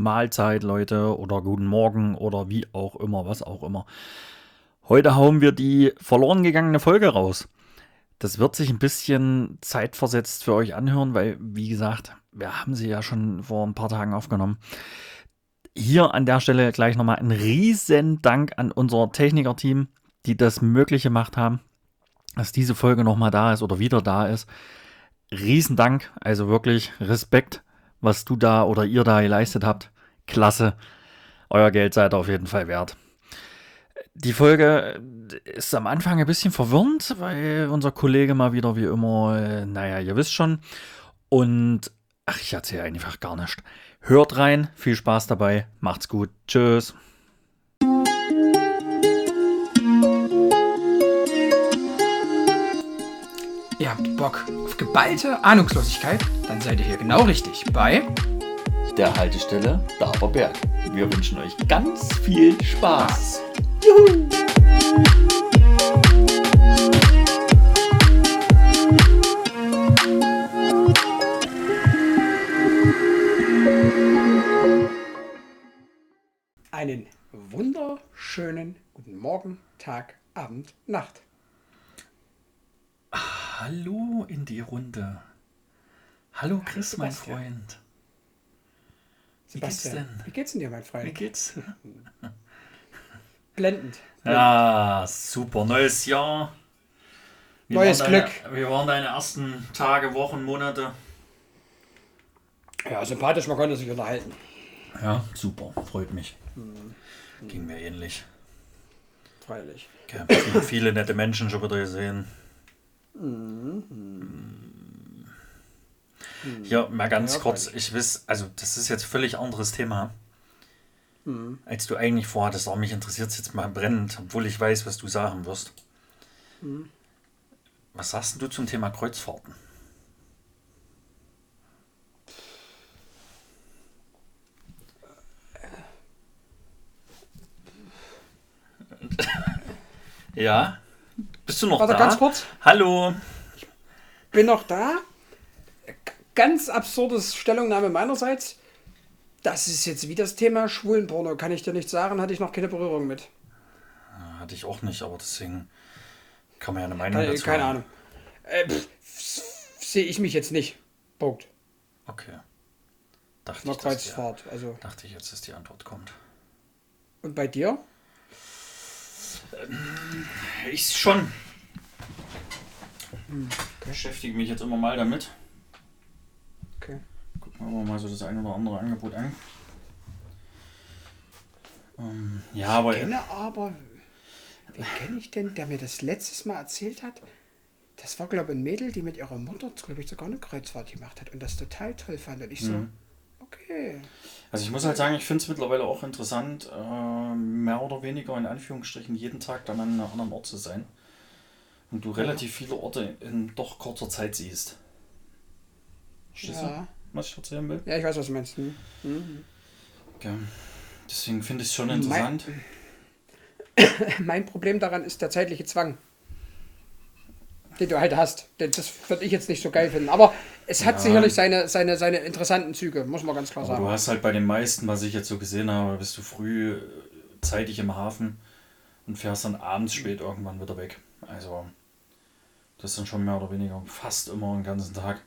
Mahlzeit, Leute, oder guten Morgen oder wie auch immer, was auch immer. Heute hauen wir die verloren gegangene Folge raus. Das wird sich ein bisschen zeitversetzt für euch anhören, weil, wie gesagt, wir haben sie ja schon vor ein paar Tagen aufgenommen. Hier an der Stelle gleich nochmal ein riesen Dank an unser Techniker-Team, die das möglich gemacht haben, dass diese Folge nochmal da ist oder wieder da ist. Riesen Dank, also wirklich Respekt, was du da oder ihr da geleistet habt. Klasse. Euer Geld seid auf jeden Fall wert. Die Folge ist am Anfang ein bisschen verwirrend, weil unser Kollege mal wieder wie immer, äh, naja, ihr wisst schon. Und ach, ich erzähle einfach gar nicht. Hört rein, viel Spaß dabei, macht's gut, tschüss. Ihr habt Bock geballte Ahnungslosigkeit? Dann seid ihr hier genau richtig bei der Haltestelle Daberberg. Wir wünschen euch ganz viel Spaß. Juhu! Einen wunderschönen guten Morgen, Tag, Abend, Nacht. Hallo in die Runde. Hallo Chris, mein Freund. Wie geht's denn? Wie geht's denn dir, mein Freund? Wie geht's? Blendend. Ja, super. Neues Jahr. Wie Neues deine, Glück. Wie waren deine ersten Tage, Wochen, Monate? Ja, sympathisch, man konnte sich unterhalten. Ja, super. Freut mich. Mhm. Ging mir ähnlich. Freilich. Okay. Viele nette Menschen schon wieder gesehen. Mhm. Hier mal ganz ja, kurz, ich weiß, also das ist jetzt völlig anderes Thema, mhm. als du eigentlich vorhattest. Aber mich interessiert es jetzt mal brennend, obwohl ich weiß, was du sagen wirst. Mhm. Was sagst du zum Thema Kreuzfahrten? ja? Bist du noch Warte, da? ganz kurz. Hallo. Ich bin noch da ganz absurdes Stellungnahme meinerseits. Das ist jetzt wie das Thema Schwulenporno, kann ich dir nicht sagen, hatte ich noch keine Berührung mit. Hatte ich auch nicht, aber deswegen kann man ja eine Meinung keine, dazu Keine haben. Ahnung. Äh, Sehe ich mich jetzt nicht. Punkt. Okay. Dachte ich, die, also. dachte ich jetzt, dass die Antwort kommt. Und bei dir? Ähm, ich schon. Hm, okay. Beschäftige mich jetzt immer mal damit. Gucken wir mal so das eine oder andere Angebot an. Ähm, ja, aber. Ich kenne aber. Wen kenne ich denn, der mir das letztes Mal erzählt hat? Das war, glaube ich, ein Mädel, die mit ihrer Mutter, glaube ich, sogar eine Kreuzfahrt gemacht hat und das total toll fand. Und ich so, mhm. Okay. Also ich muss halt sagen, ich finde es mittlerweile auch interessant, äh, mehr oder weniger in Anführungsstrichen jeden Tag dann an einem anderen Ort zu sein. Und du relativ viele Orte in doch kurzer Zeit siehst. Verstehst ja. du? was ich erzählen will. Ja, ich weiß, was du meinst. Hm. Mhm. Okay. Deswegen finde ich es schon interessant. Mein, mein, Problem daran ist der zeitliche Zwang, den du halt hast. Das würde ich jetzt nicht so geil finden. Aber es hat ja. sicherlich seine, seine, seine interessanten Züge, muss man ganz klar Aber sagen. Du hast halt bei den meisten, was ich jetzt so gesehen habe, bist du früh äh, zeitig im Hafen und fährst dann abends spät irgendwann wieder weg. Also, das ist dann schon mehr oder weniger fast immer den ganzen Tag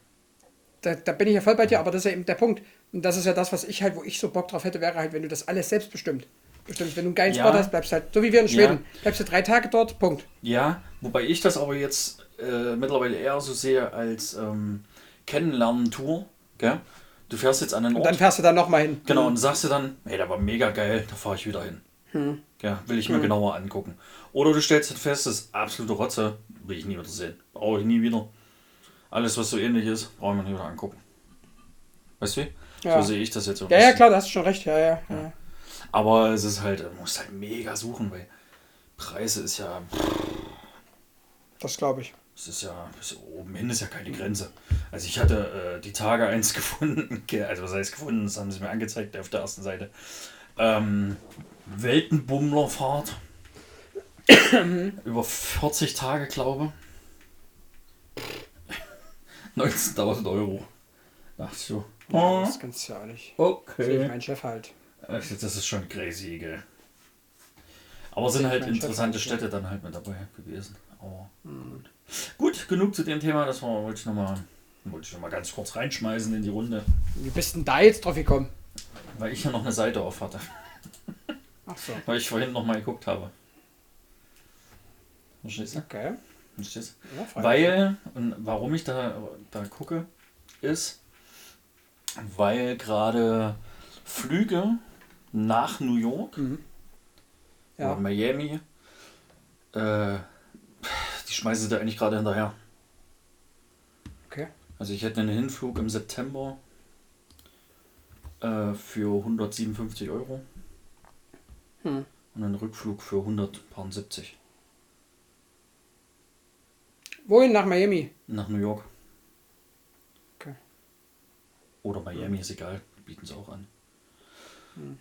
da, da bin ich ja voll bei dir, aber das ist ja eben der Punkt. Und das ist ja das, was ich halt, wo ich so Bock drauf hätte, wäre halt, wenn du das alles selbst bestimmt. Bestimmt, wenn du einen geilen ja. Spot hast, bleibst halt, so wie wir in Schweden, ja. bleibst du drei Tage dort, Punkt. Ja, wobei ich das aber jetzt äh, mittlerweile eher so sehe als ähm, Kennenlernen-Tour. Du fährst jetzt an den Ort. Und dann fährst du dann nochmal hin. Genau, und sagst du dann, hey, der war mega geil, da fahre ich wieder hin. Hm. Ja, will ich mir hm. genauer angucken. Oder du stellst halt fest, das ist absolute Rotze, will ich nie wieder sehen. Brauche ich nie wieder. Alles, was so ähnlich ist, brauchen wir nicht wieder angucken. Weißt du? Ja. So sehe ich das jetzt so. Ja, ja, klar, da hast du schon recht. Ja, ja, ja. Aber es ist halt, du musst halt mega suchen, weil Preise ist ja. Das glaube ich. Es ist ja, bis oben hin ist ja keine Grenze. Also ich hatte äh, die Tage eins gefunden, also was heißt gefunden, das haben sie mir angezeigt auf der ersten Seite. Ähm, Weltenbummlerfahrt. Über 40 Tage, glaube ich. 19.000 Euro. Ach so. Ja, das kannst du ja auch nicht. Okay. Mein Chef halt. Das ist schon crazy, gell. Aber sind halt interessante halt, Städte dann halt mit dabei gewesen. Aber gut. Gut, genug zu dem Thema. Das war, wollte ich nochmal wollte ich noch mal ganz kurz reinschmeißen in die Runde, Wie bist denn da jetzt drauf gekommen? weil ich ja noch eine Seite auf hatte. Ach so. Weil ich vorhin noch mal geguckt habe. Verstehst du? Okay. Verstehst du? Ja. Weil, und warum ich da, da gucke, ist, weil gerade Flüge nach New York Mhm. oder Ja. Miami, äh, die schmeißen sie da eigentlich gerade hinterher. Okay. Also ich hätte einen Hinflug im September äh, für 157 Euro Hm. und einen Rückflug für 170 Wohin? Nach Miami? nach New York. Okay. Oder Miami, ist egal, bieten sie auch an. Hm.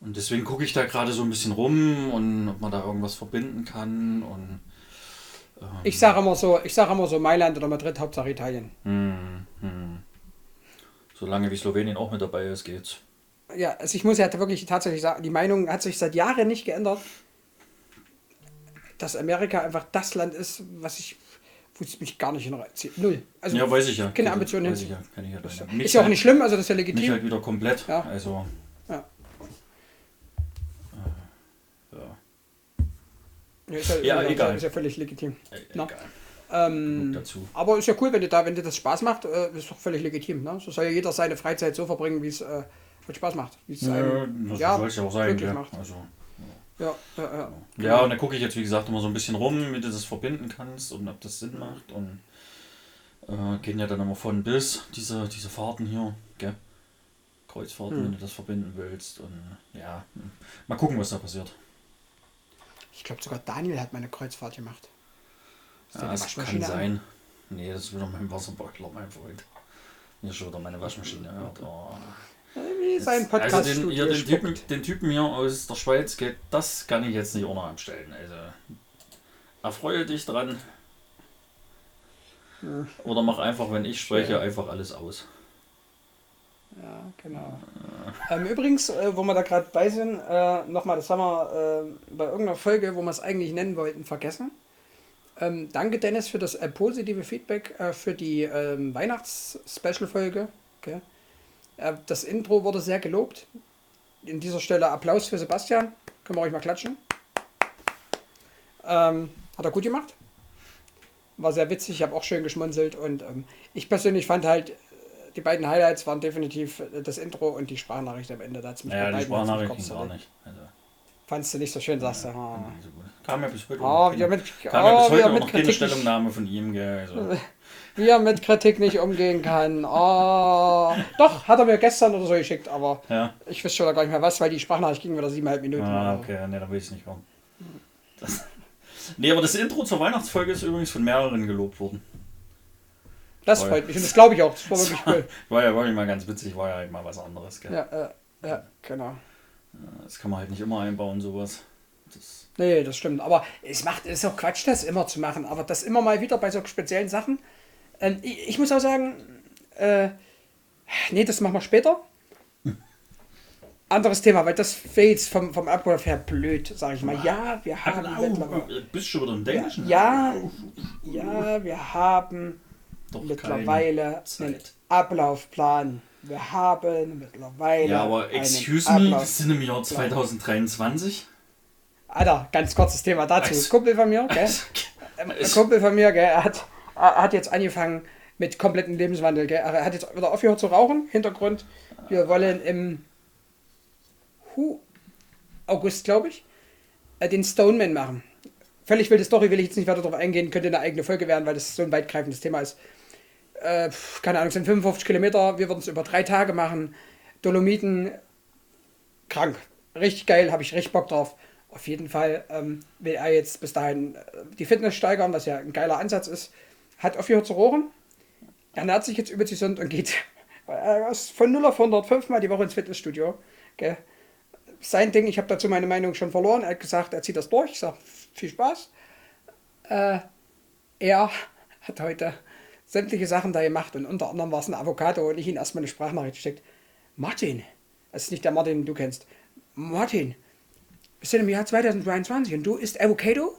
Und deswegen gucke ich da gerade so ein bisschen rum und ob man da irgendwas verbinden kann und Ich sage immer so, ich sage immer so Mailand oder Madrid, Hauptsache Italien. hm, hm. solange wie Slowenien auch mit dabei ist, geht's. Ja, also ich muss ja wirklich tatsächlich sagen, die Meinung hat sich seit Jahren nicht geändert, dass Amerika einfach das Land ist, was ich, wo es mich gar nicht hinzieht. Null. Also ja, weiß ich ja. keine Ambitionen weiß hin. ich ja, kann ich ja ist, ja- Mich auch nicht schlimm, also das ist ja Mich legitim. halt wieder komplett. Ja. Also, Ja. ja. Ja, ist ja, Ja, ist egal. Ist ja völlig legitim. Na. Egal. Ähm, dazu. aber ist ja cool, wenn dir da, wenn dir das Spaß macht, äh, ist doch völlig legitim. Ne? So soll ja jeder seine Freizeit so verbringen, wie es äh, Spaß macht. Wie es Ja, einem, das ja, soll es ja auch sein. wirklich Ja. macht. Also, Ja, ja, ja. ja, und dann gucke ich jetzt, wie gesagt, immer so ein bisschen rum, wie du das verbinden kannst und ob das Sinn macht. Und äh, gehen ja dann immer von bis, diese, diese Fahrten hier, gell? Kreuzfahrten, Hm. wenn du das verbinden willst. Und ja, mal gucken, was da passiert. Ich glaube sogar Daniel hat meine Kreuzfahrt gemacht. Ist Ja, das kann Waschmaschine an? sein. Nee, das ist wieder mein Wasserboiler, mein Freund. Hier ist schon wieder meine Waschmaschine. Ja, oh. Sein Podcast also den, hier, den, Typen, den Typen hier aus der Schweiz, geht, das kann ich jetzt nicht auch noch anstellen. Also erfreue dich dran. Oder mach einfach, wenn ich spreche, einfach alles aus. Ja, genau. Ähm, übrigens, äh, wo wir da gerade bei sind, äh, nochmal, das haben wir äh, bei irgendeiner Folge, wo wir es eigentlich nennen wollten, vergessen. Ähm, danke, Dennis, für das äh, positive Feedback äh, für die ähm, Weihnachts-Special-Folge. Okay. Äh, das Intro wurde sehr gelobt. In dieser Stelle Applaus für Sebastian. Können wir euch mal klatschen. Ähm, hat er gut gemacht. War sehr witzig, ich habe auch schön geschmunzelt und ähm, ich persönlich fand halt, die beiden Highlights waren definitiv äh, das Intro und die Sprachnachricht am Ende. Da hat's mich bei die Sprachnachricht ging gar nicht. Also, Fandst du nicht so schön, sagst du. Ah, nicht so. Kam ja bis heute, Ah, wieder keine- mit, kam ja ah, bis heute auch mit noch keine Kritik nicht, Stellungnahme von ihm. Gell, also. wie er mit Kritik nicht umgehen kann. Ah, doch, hat er mir gestern oder so geschickt, aber Ja. ich wüsste schon gar nicht mehr was, weil die Sprachnachricht ging wieder siebeneinhalb Minuten. Ah, okay, ne, dann will ich es nicht hören. Das, nee, aber das Intro zur Weihnachtsfolge ist übrigens von mehreren gelobt worden. Das freut mich und das glaube ich auch. Das war wirklich cool. War ja wirklich mal ganz witzig, war ja halt mal was anderes. Gell? Ja, äh, ja, genau. Das kann man halt nicht immer einbauen, sowas. Das, Nee, das stimmt. Aber es macht, es ist auch Quatsch, das immer zu machen. Aber das immer mal wieder bei so speziellen Sachen. Ähm, ich, ich muss auch sagen, äh, nee, das machen wir später. Anderes Thema, weil das wäre jetzt vom, vom Ablauf her blöd, sage ich mal. Ja, wir haben mittlerweile. bist schon wieder im Dänischen? Ja, ja, wir haben Doch mittlerweile einen. Ablaufplan. Wir haben mittlerweile. Ja, aber excuse me, wir sind im Jahr 2023. Alter, ganz kurzes Thema dazu. Was? Kumpel von mir, gell? Ähm, Ein Kumpel von mir, gell, er hat, er hat jetzt angefangen mit kompletten Lebenswandel. Gell? Er hat jetzt wieder aufgehört zu rauchen. Hintergrund, wir wollen im Hu August, glaube ich, äh, den Stoneman machen. Völlig wilde Story, will ich jetzt nicht weiter darauf eingehen, könnte eine eigene Folge werden, weil das so ein weitgreifendes Thema ist. Äh, keine Ahnung, sind 55 Kilometer, wir würden es über drei Tage machen. Dolomiten, krank. Richtig geil, habe ich richtig Bock drauf. Auf jeden Fall ähm, will er jetzt bis dahin äh, die Fitness steigern, was ja ein geiler Ansatz ist. Hat aufgehört zu rohren. Ernährt sich jetzt übelst gesund und geht ist von 0 auf 100 fünfmal die Woche ins Fitnessstudio. Gell? Sein Ding, ich habe dazu meine Meinung schon verloren. Er hat gesagt, er zieht das durch. Ich sage, viel Spaß. Äh, er hat heute sämtliche Sachen da gemacht und unter anderem war es ein Avocado und ich ihn erstmal eine Sprachnachricht steckt. Martin, das ist nicht der Martin, den du kennst. Martin, wir sind im Jahr 2023 und du isst Avocado?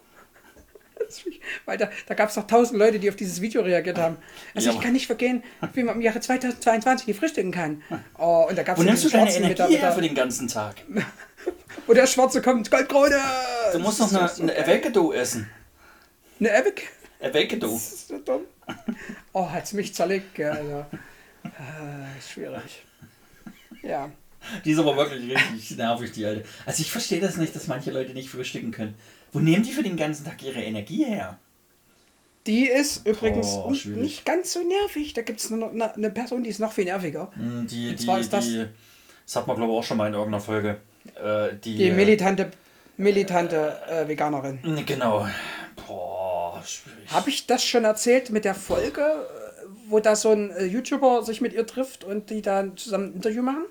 Weil da, da gab es noch tausend Leute, die auf dieses Video reagiert haben. Also Ja, ich kann nicht vergehen, wie man im Jahre 2022 nicht frühstücken kann. Oh, und da gab es nimmst du deine mit Energie mit her der, für den ganzen Tag? wo der Schwarze kommt, Goldkrone! Du musst noch eine, eine Avocado essen. Eine Epic? Avocado. Das ist so dumm. Oh, hat's mich zerlegt, gell, also. Äh, schwierig. Ja. Die ist aber wirklich richtig nervig, die alte. Also ich verstehe das nicht, dass manche Leute nicht frühstücken können. Wo nehmen die für den ganzen Tag ihre Energie her? Die ist übrigens Oh, nicht ganz so nervig. Da gibt es eine, eine Person, die ist noch viel nerviger. Hm, Die, Und die, zwar ist das- die, das hat man glaube ich auch schon mal in irgendeiner Folge. Äh, die, Die äh, militante, militante äh, Veganerin. Genau. Boah, schwierig. Habe ich das schon erzählt mit der Folge, äh, wo da so ein äh, YouTuber sich mit ihr trifft und die dann zusammen ein Interview machen?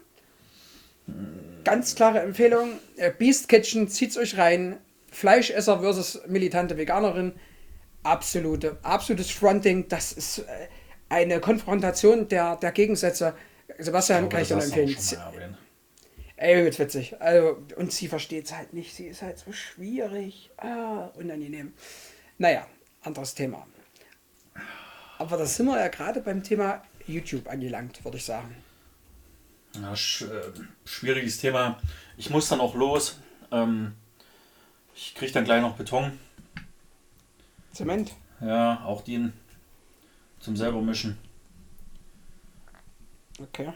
Ganz klare Empfehlung. äh, Beast Kitchen, zieht's euch rein. Fleischesser versus militante Veganerin. Absolute, absolutes Fronting. Das ist eine Konfrontation der, der Gegensätze. Sebastian, kann ich dir nur das hast du empfehlen. schon. Ey, wird's witzig. Also, und sie versteht es halt nicht. Sie ist halt so schwierig. Ah, unangenehm. Naja, anderes Thema. Aber da sind wir ja gerade beim Thema YouTube angelangt, würde ich sagen. Ja, sch äh, schwieriges Thema. Ich muss dann auch los. Ähm, ich kriege dann gleich noch Beton. Zement. Ja, auch den zum selber mischen. Okay.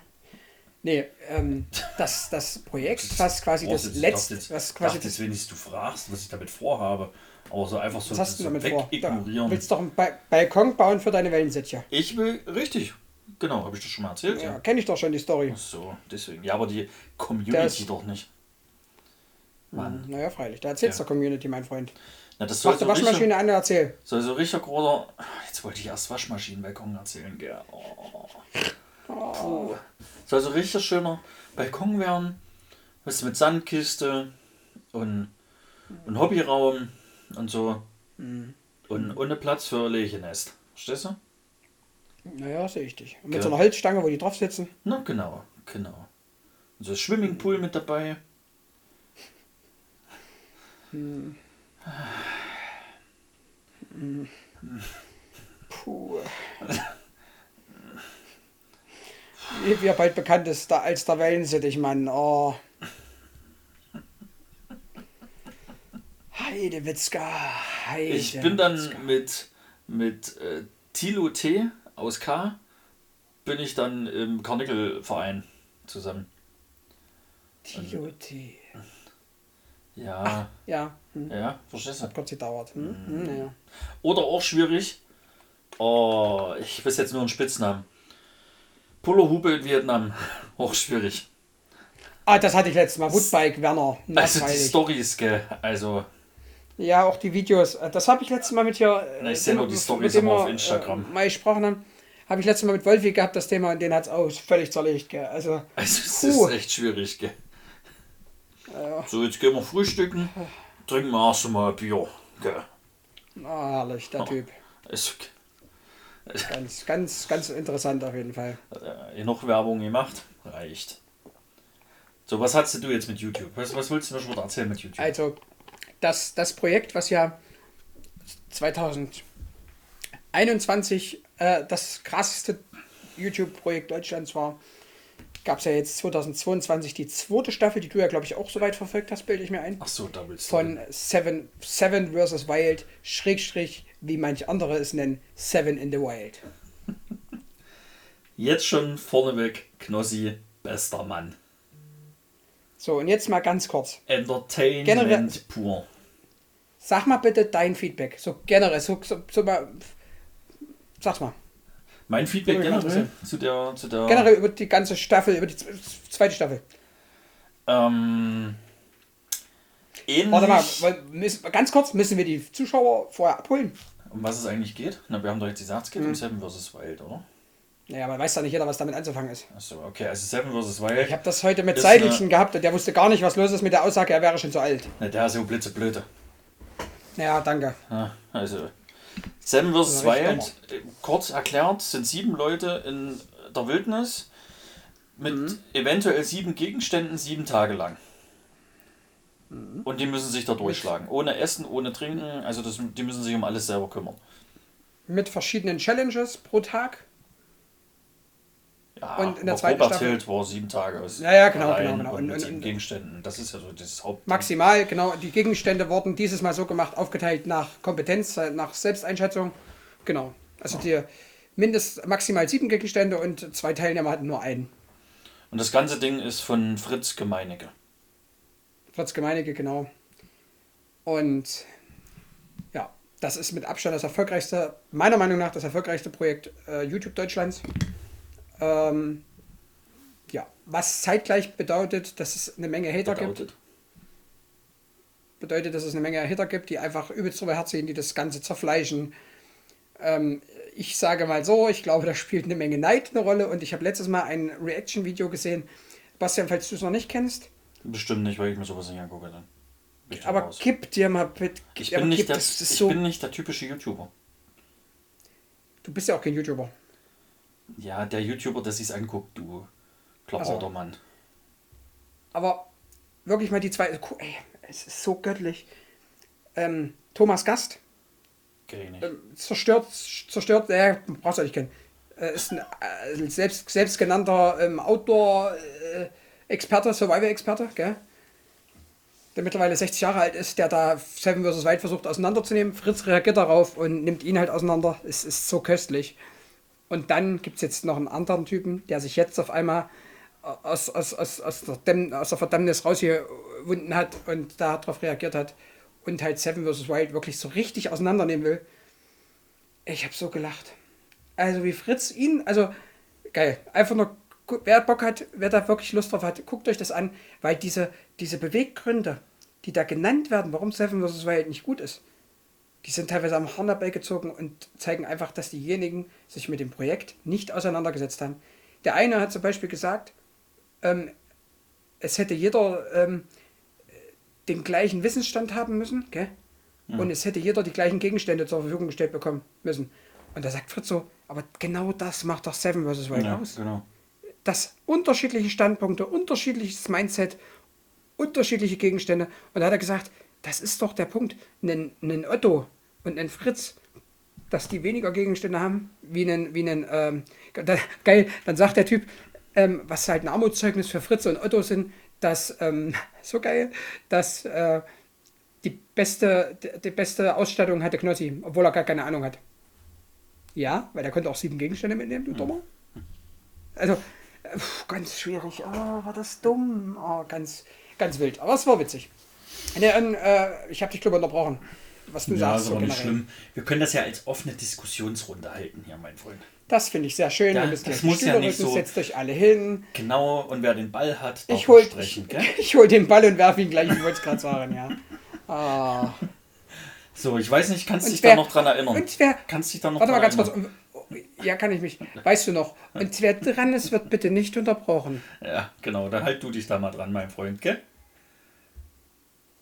Nee, ähm, das, das Projekt, was quasi das letzte, was quasi dachte das, wenigstens du fragst, was ich damit vorhabe. Aber so einfach so, was hast du so damit vor? Da, wegignorieren. willst doch einen ba Balkon bauen für deine Wellensittche. Ich will, richtig. Genau, habe ich das schon mal erzählt? Ja, Ja. kenne ich doch schon die Story. Ach So, deswegen. Ja, aber die Community Das- doch nicht. Mann. Naja, freilich. Da erzählst Ja. der Community, mein Freund. Na, das soll Mach so, die richtig, Waschmaschine an erzähl. soll so richtig großer. Jetzt wollte ich erst Waschmaschinenbalkon erzählen, gell. Oh. Puh. Soll so richtig schöner Balkon werden. Du, mit Sandkiste und, und Hobbyraum und so. Mhm. Und ohne Platz für Lechenest. Verstehst du? Naja, sehe ich dich. Und mit Ja. so einer Holzstange, wo die drauf sitzen. Na, genau, genau. Und so ein Swimmingpool mit dabei. Puh. Wie wie er bald bekannt ist da, als der Wellensittich-Mann. Oh. Heidewitzka. Heide Ich bin dann mit, mit äh, Tilo T aus K, bin ich dann im Karnickelverein zusammen. T. Ja, Ja, hm. ja, verstehst du? hat kurz gedauert. Hm? Hm, naja. Oder auch schwierig, oh, ich weiß jetzt nur einen Spitznamen. Pullerhube in Vietnam, auch schwierig. Ah, das hatte ich letztes Mal. Woodbike, Werner. Also die. Stories, gell, also Ja, auch die Videos. Äh, Das habe ich letztes Mal mit hier. Na, ich äh, seh dem- nur die dem immer auf Instagram. Äh, mal gesprochen haben. Habe ich letztes Mal mit Wolfi gehabt, das Thema, und den hat es auch völlig zerlegt. Gell? Also, Also es Puh. ist echt schwierig, gell. Ja. So, jetzt gehen wir frühstücken, trinken wir erst mal ein Bier, gell. ah, herrlich, der Typ. Ist Ganz, ganz, ganz interessant auf jeden Fall. äh, genug Werbung gemacht, reicht. So, was hast du jetzt mit YouTube? Was, was willst du mir schon erzählen mit YouTube? Also, das, das Projekt, was ja 2021 äh, das krasseste YouTube-Projekt Deutschlands war, gab es ja jetzt 2022 die zweite Staffel, die du ja, glaube ich, auch soweit verfolgt hast, bilde ich mir ein. Ach so, willst du. Von Seven, Seven vs. Wild, Schrägstrich, wie manche andere es nennen, Seven in the Wild. Jetzt schon vorneweg, Knossi, bester Mann. So, und jetzt mal ganz kurz. Entertainment Generell- pur. Sag mal bitte dein Feedback. So generell, so, so, so mal. Sag's mal. Mein Feedback generell zu der, zu der Generell über die ganze Staffel, über die zweite Staffel. ähm, ähnlich, Warte mal, müssen, ganz kurz, müssen wir die Zuschauer vorher abholen? um was es eigentlich geht. Na, wir haben doch jetzt gesagt, es geht Mhm. um Seven vs. Wild, oder? Naja, aber weiß doch nicht jeder, was damit anzufangen ist. Achso, okay, also Seven vs. Wild. Ich habe das heute mit Seidelchen gehabt und der wusste gar nicht, was los ist mit der Aussage, er wäre schon zu alt. Na, der ist so blitzeblöde. Ja, danke. Ja, also, Seven vs. Wild, äh, kurz erklärt, sind sieben Leute in der Wildnis mit Mhm. eventuell sieben Gegenständen sieben Tage lang. Mhm. Und die müssen sich da durchschlagen. Ohne Essen, ohne Trinken. Also das, die müssen sich um alles selber kümmern. Mit verschiedenen Challenges pro Tag. Ja, Und in der zweiten grob Staffel- erzählt war sieben Tage aus. Ja, ja, genau, genau, genau. Und, Und- und- sieben und- Gegenständen. Das ist ja so das Haupt. Maximal, genau. Die Gegenstände wurden dieses Mal so gemacht, aufgeteilt nach Kompetenz, äh, nach Selbsteinschätzung. Genau. Also die mindest maximal sieben Gegenstände und zwei Teilnehmer hatten nur einen. Und das ganze Ding ist von Fritz Gemeinecke. Fritz Gemeinige, genau. Und ja, das ist mit Abstand das erfolgreichste, meiner Meinung nach das erfolgreichste Projekt äh, YouTube Deutschlands. Ähm, ja, was zeitgleich bedeutet, dass es eine Menge Hater gibt. Bedeutet. bedeutet, dass es eine Menge Hater gibt, die einfach übelst drüber herziehen, die das Ganze zerfleischen. Ähm, ich sage mal so, ich glaube, da spielt eine Menge Neid eine Rolle und ich habe letztes Mal ein Reaction-Video gesehen. Bastian, falls du es noch nicht kennst, Bestimmt nicht, weil ich mir sowas nicht angucke dann. Aber raus. gib dir mal bitte. Ich bin, nicht der, ich so, bin nicht der typische YouTuber. Du bist ja auch kein YouTuber. Ja, der YouTuber, der sich's anguckt, du Klappertermann. Aber wirklich mal die zwei. Ey, es ist so göttlich. Ähm, Thomas Gast, ähm, zerstört, zerstört, äh, brauchst du nicht kennen. Äh, ist ein äh, selbst, selbstgenannter ähm, Outdoor-Experte, Survival-Experte, gell? Der mittlerweile 60 Jahre alt ist, der da Seven vs. Wild versucht auseinanderzunehmen. Fritz reagiert darauf und nimmt ihn halt auseinander. Es ist so köstlich. Und dann gibt es jetzt noch einen anderen Typen, der sich jetzt auf einmal aus, aus, aus, aus, der, Dämm, aus der Verdammnis rausgewunden hat und darauf reagiert hat und halt Seven vs. Wild wirklich so richtig auseinandernehmen will. Ich habe so gelacht. Also wie Fritz ihn, also geil. Einfach nur, wer Bock hat, wer da wirklich Lust drauf hat, guckt euch das an, weil diese, diese Beweggründe, die da genannt werden, warum Seven vs. Wild nicht gut ist, die sind teilweise am Horn herbeigezogen und zeigen einfach, dass diejenigen sich mit dem Projekt nicht auseinandergesetzt haben. Der eine hat zum Beispiel gesagt, ähm, es hätte jeder ähm, den gleichen Wissensstand haben müssen, gell? Und es hätte jeder die gleichen Gegenstände zur Verfügung gestellt bekommen müssen. Und da sagt Fritz so, aber genau das macht doch Seven vs. Wild Ja, aus. genau. Dass unterschiedliche Standpunkte, unterschiedliches Mindset, unterschiedliche Gegenstände. Und da hat er gesagt, das ist doch der Punkt. Ein, ein Otto und ein Fritz, dass die weniger Gegenstände haben, wie ein, wie ein ähm, da, geil, dann sagt der Typ, ähm, was halt ein Armutszeugnis für Fritz und Otto sind, dass, ähm, so geil, dass äh, die beste, die, die beste Ausstattung hatte Knossi, obwohl er gar keine Ahnung hat. Ja, weil er konnte auch sieben Gegenstände mitnehmen, du Dummer. Also, äh, ganz schwierig. Oh, war das dumm. Oh, ganz, ganz wild. Aber es war witzig. Ne, ähm, äh, ich habe dich, glaube ich, unterbrochen. Was du Ja, sagst, ist so aber nicht generell. schlimm. Wir können das ja als offene Diskussionsrunde halten hier, mein Freund. Das finde ich sehr schön. Ja, das muss ja nicht rücken, so- Setzt euch alle hin. Genau, und wer den Ball hat, darf Ich hol, sprechen, ich, gell? ich hol den Ball und werfe ihn gleich. Ich wollte es gerade sagen, ja. Ah. So, ich weiß nicht, kannst du dich wer- da noch dran erinnern? Und wer, Kannst dich da noch warte mal dran ganz kurz. Ja, kann ich mich. Weißt du noch? Und wer dran ist, wird bitte nicht unterbrochen. Ja, genau, dann halt du dich da mal dran, mein Freund, gell?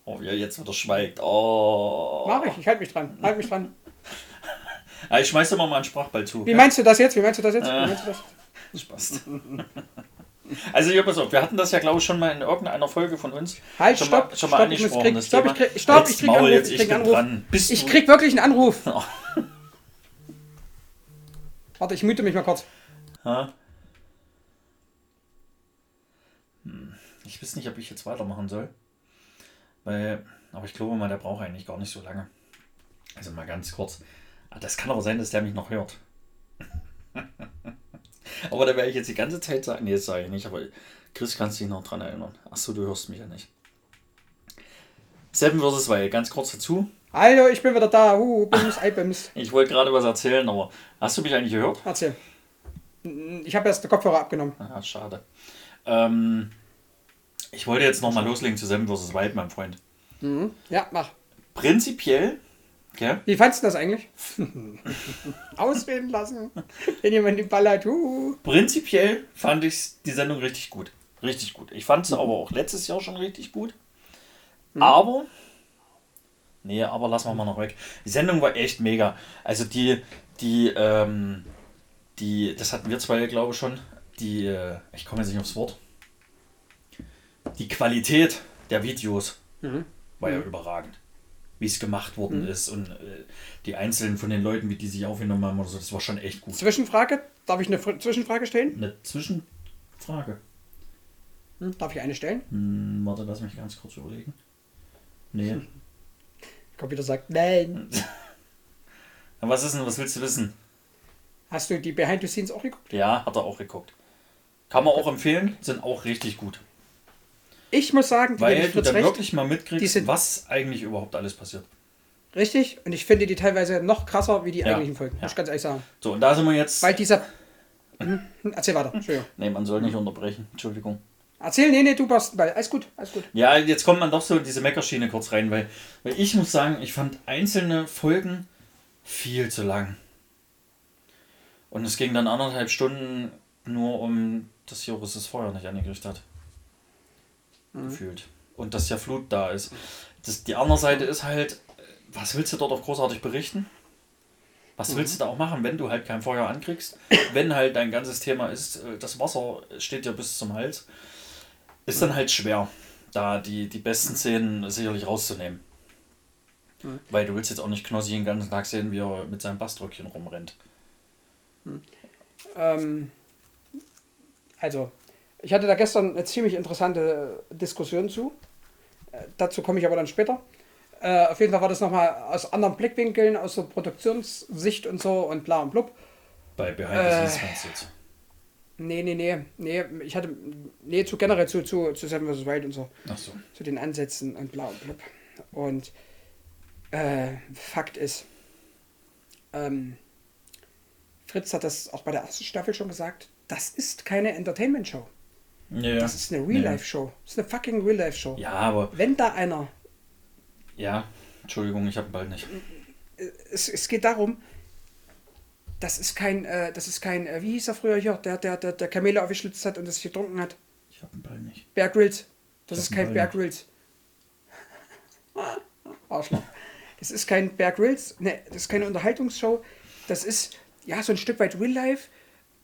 Oh, wie er jetzt wieder schweigt. Oh. Mach ich, ich halte mich dran. Halt mich dran. Ah, ich schmeiß dir mal einen Sprachball zu. Wie meinst du das jetzt? Wie meinst du das jetzt? Wie Äh. meinst du das? Spaß. Also, hier, pass auf, wir hatten das ja, glaube ich, schon mal in irgendeiner Folge von uns Halt, schon stopp, mal, schon mal stopp, angesprochen. krieg- das stopp, Thema. ich krieg- stopp, ich krieg Maul Anruf, jetzt, ich ich krieg Anruf. dran. Bist Ich du- krieg wirklich einen Anruf. Oh. Warte, ich müte mich mal kurz. Ha? Hm, Ich weiß nicht, ob ich jetzt weitermachen soll. Weil, aber ich glaube mal, der braucht eigentlich gar nicht so lange. Also mal ganz kurz. Ah, Das kann aber sein, dass der mich noch hört. aber da werde ich jetzt die ganze Zeit sagen, nee, das sage ich nicht, aber Chris, kannst dich noch dran erinnern. Achso, du hörst mich ja nicht. Seven vs. Wild, ganz kurz dazu. Hallo, ich bin wieder da. Uh, Bims, Eibims. Ich wollte gerade was erzählen, aber hast du mich eigentlich gehört? Erzähl. Ich habe erst den Kopfhörer abgenommen. Ah, schade. Ähm, ich wollte jetzt nochmal loslegen zu Seven vs. Wild, mein Freund. Ja, mach. Prinzipiell, gell? Wie fandst du das eigentlich? Ausreden lassen. Wenn jemand den Ball hat. Uh. Prinzipiell fand ich die Sendung richtig gut. Richtig gut. Ich fand sie aber auch letztes Jahr schon richtig gut. Aber Nee, aber lassen wir mal noch weg. Die Sendung war echt mega. Also die, die, ähm, die, das hatten wir zwei, glaube ich, schon. Die, äh, ich komme jetzt nicht aufs Wort. Die Qualität der Videos Mhm. war ja überragend. Wie es gemacht worden ist und äh, die einzelnen von den Leuten, wie die sich aufgenommen haben oder so, das war schon echt gut. Zwischenfrage, darf ich eine Fr- Zwischenfrage stellen? Eine Zwischenfrage. Hm, darf ich eine stellen? Hm, warte, lass mich ganz kurz überlegen. Nee. Computer sagt, nein. Was ist denn, was willst du wissen? Hast du die Behind the Scenes auch geguckt? Ja, hat er auch geguckt. Kann man auch empfehlen, sind auch richtig gut. Ich muss sagen, Weil du dann recht. wirklich mal mitkriegst, was eigentlich überhaupt alles passiert. Richtig. Und ich finde die teilweise noch krasser wie die Ja. eigentlichen Folgen. Ja. Muss ich ganz ehrlich sagen. So, und da sind wir jetzt. Weil dieser. Mhm. Erzähl weiter. Entschuldigung. Nee, man soll nicht unterbrechen. Entschuldigung. Erzähl, nee, nee, du passt Ball. Alles gut, alles gut. Ja, jetzt kommt man doch so in diese Meckerschiene kurz rein, weil, weil ich muss sagen, ich fand einzelne Folgen viel zu lang. Und es ging dann anderthalb Stunden nur um, dass Joris das Feuer nicht angekriegt hat. Gefühlt. Und dass ja Flut da ist. Das, die andere Seite ist halt, was willst du dort auch großartig berichten? Was willst du da auch machen, wenn du halt kein Feuer ankriegst? Wenn halt dein ganzes Thema ist, äh, das Wasser steht dir bis zum Hals, ist dann halt schwer, da die, die besten Szenen sicherlich rauszunehmen. Weil du willst jetzt auch nicht Knossi den ganzen Tag sehen, wie er mit seinem Baströckchen rumrennt. Ähm, also, ich hatte da gestern eine ziemlich interessante Diskussion zu. Äh, dazu komme ich aber dann später. Äh, auf jeden Fall war das nochmal aus anderen Blickwinkeln, aus so Produktionssicht und so und bla und blub. Bei Behind Äh. the Scenes meinst du jetzt. Nee, nee, nee, nee, ich hatte, nee, zu generell zu, zu, zu Seven vs. Wild und so, Ach so. zu den Ansätzen und bla und blub. Und äh, Fakt ist, ähm, Fritz hat das auch bei der ersten Staffel schon gesagt, das ist keine Entertainment-Show. Ja, Das ist eine Real-Life-Show. Das ist eine fucking Real-Life-Show. Ja, aber, Wenn da einer, ja, Entschuldigung, ich habe bald nicht. es, es geht darum, das ist kein, äh, das ist kein, äh, wie hieß er früher hier, der, der, der, der Kamele aufgeschlitzt hat und das getrunken hat. Ich habe bald nicht. Bear Grylls. Das ist hab kein Bear Ball. Grylls. Arschloch. Das ist kein Bear Grylls, ne, das ist keine Unterhaltungsshow. Das ist, ja, so ein Stück weit Real Life,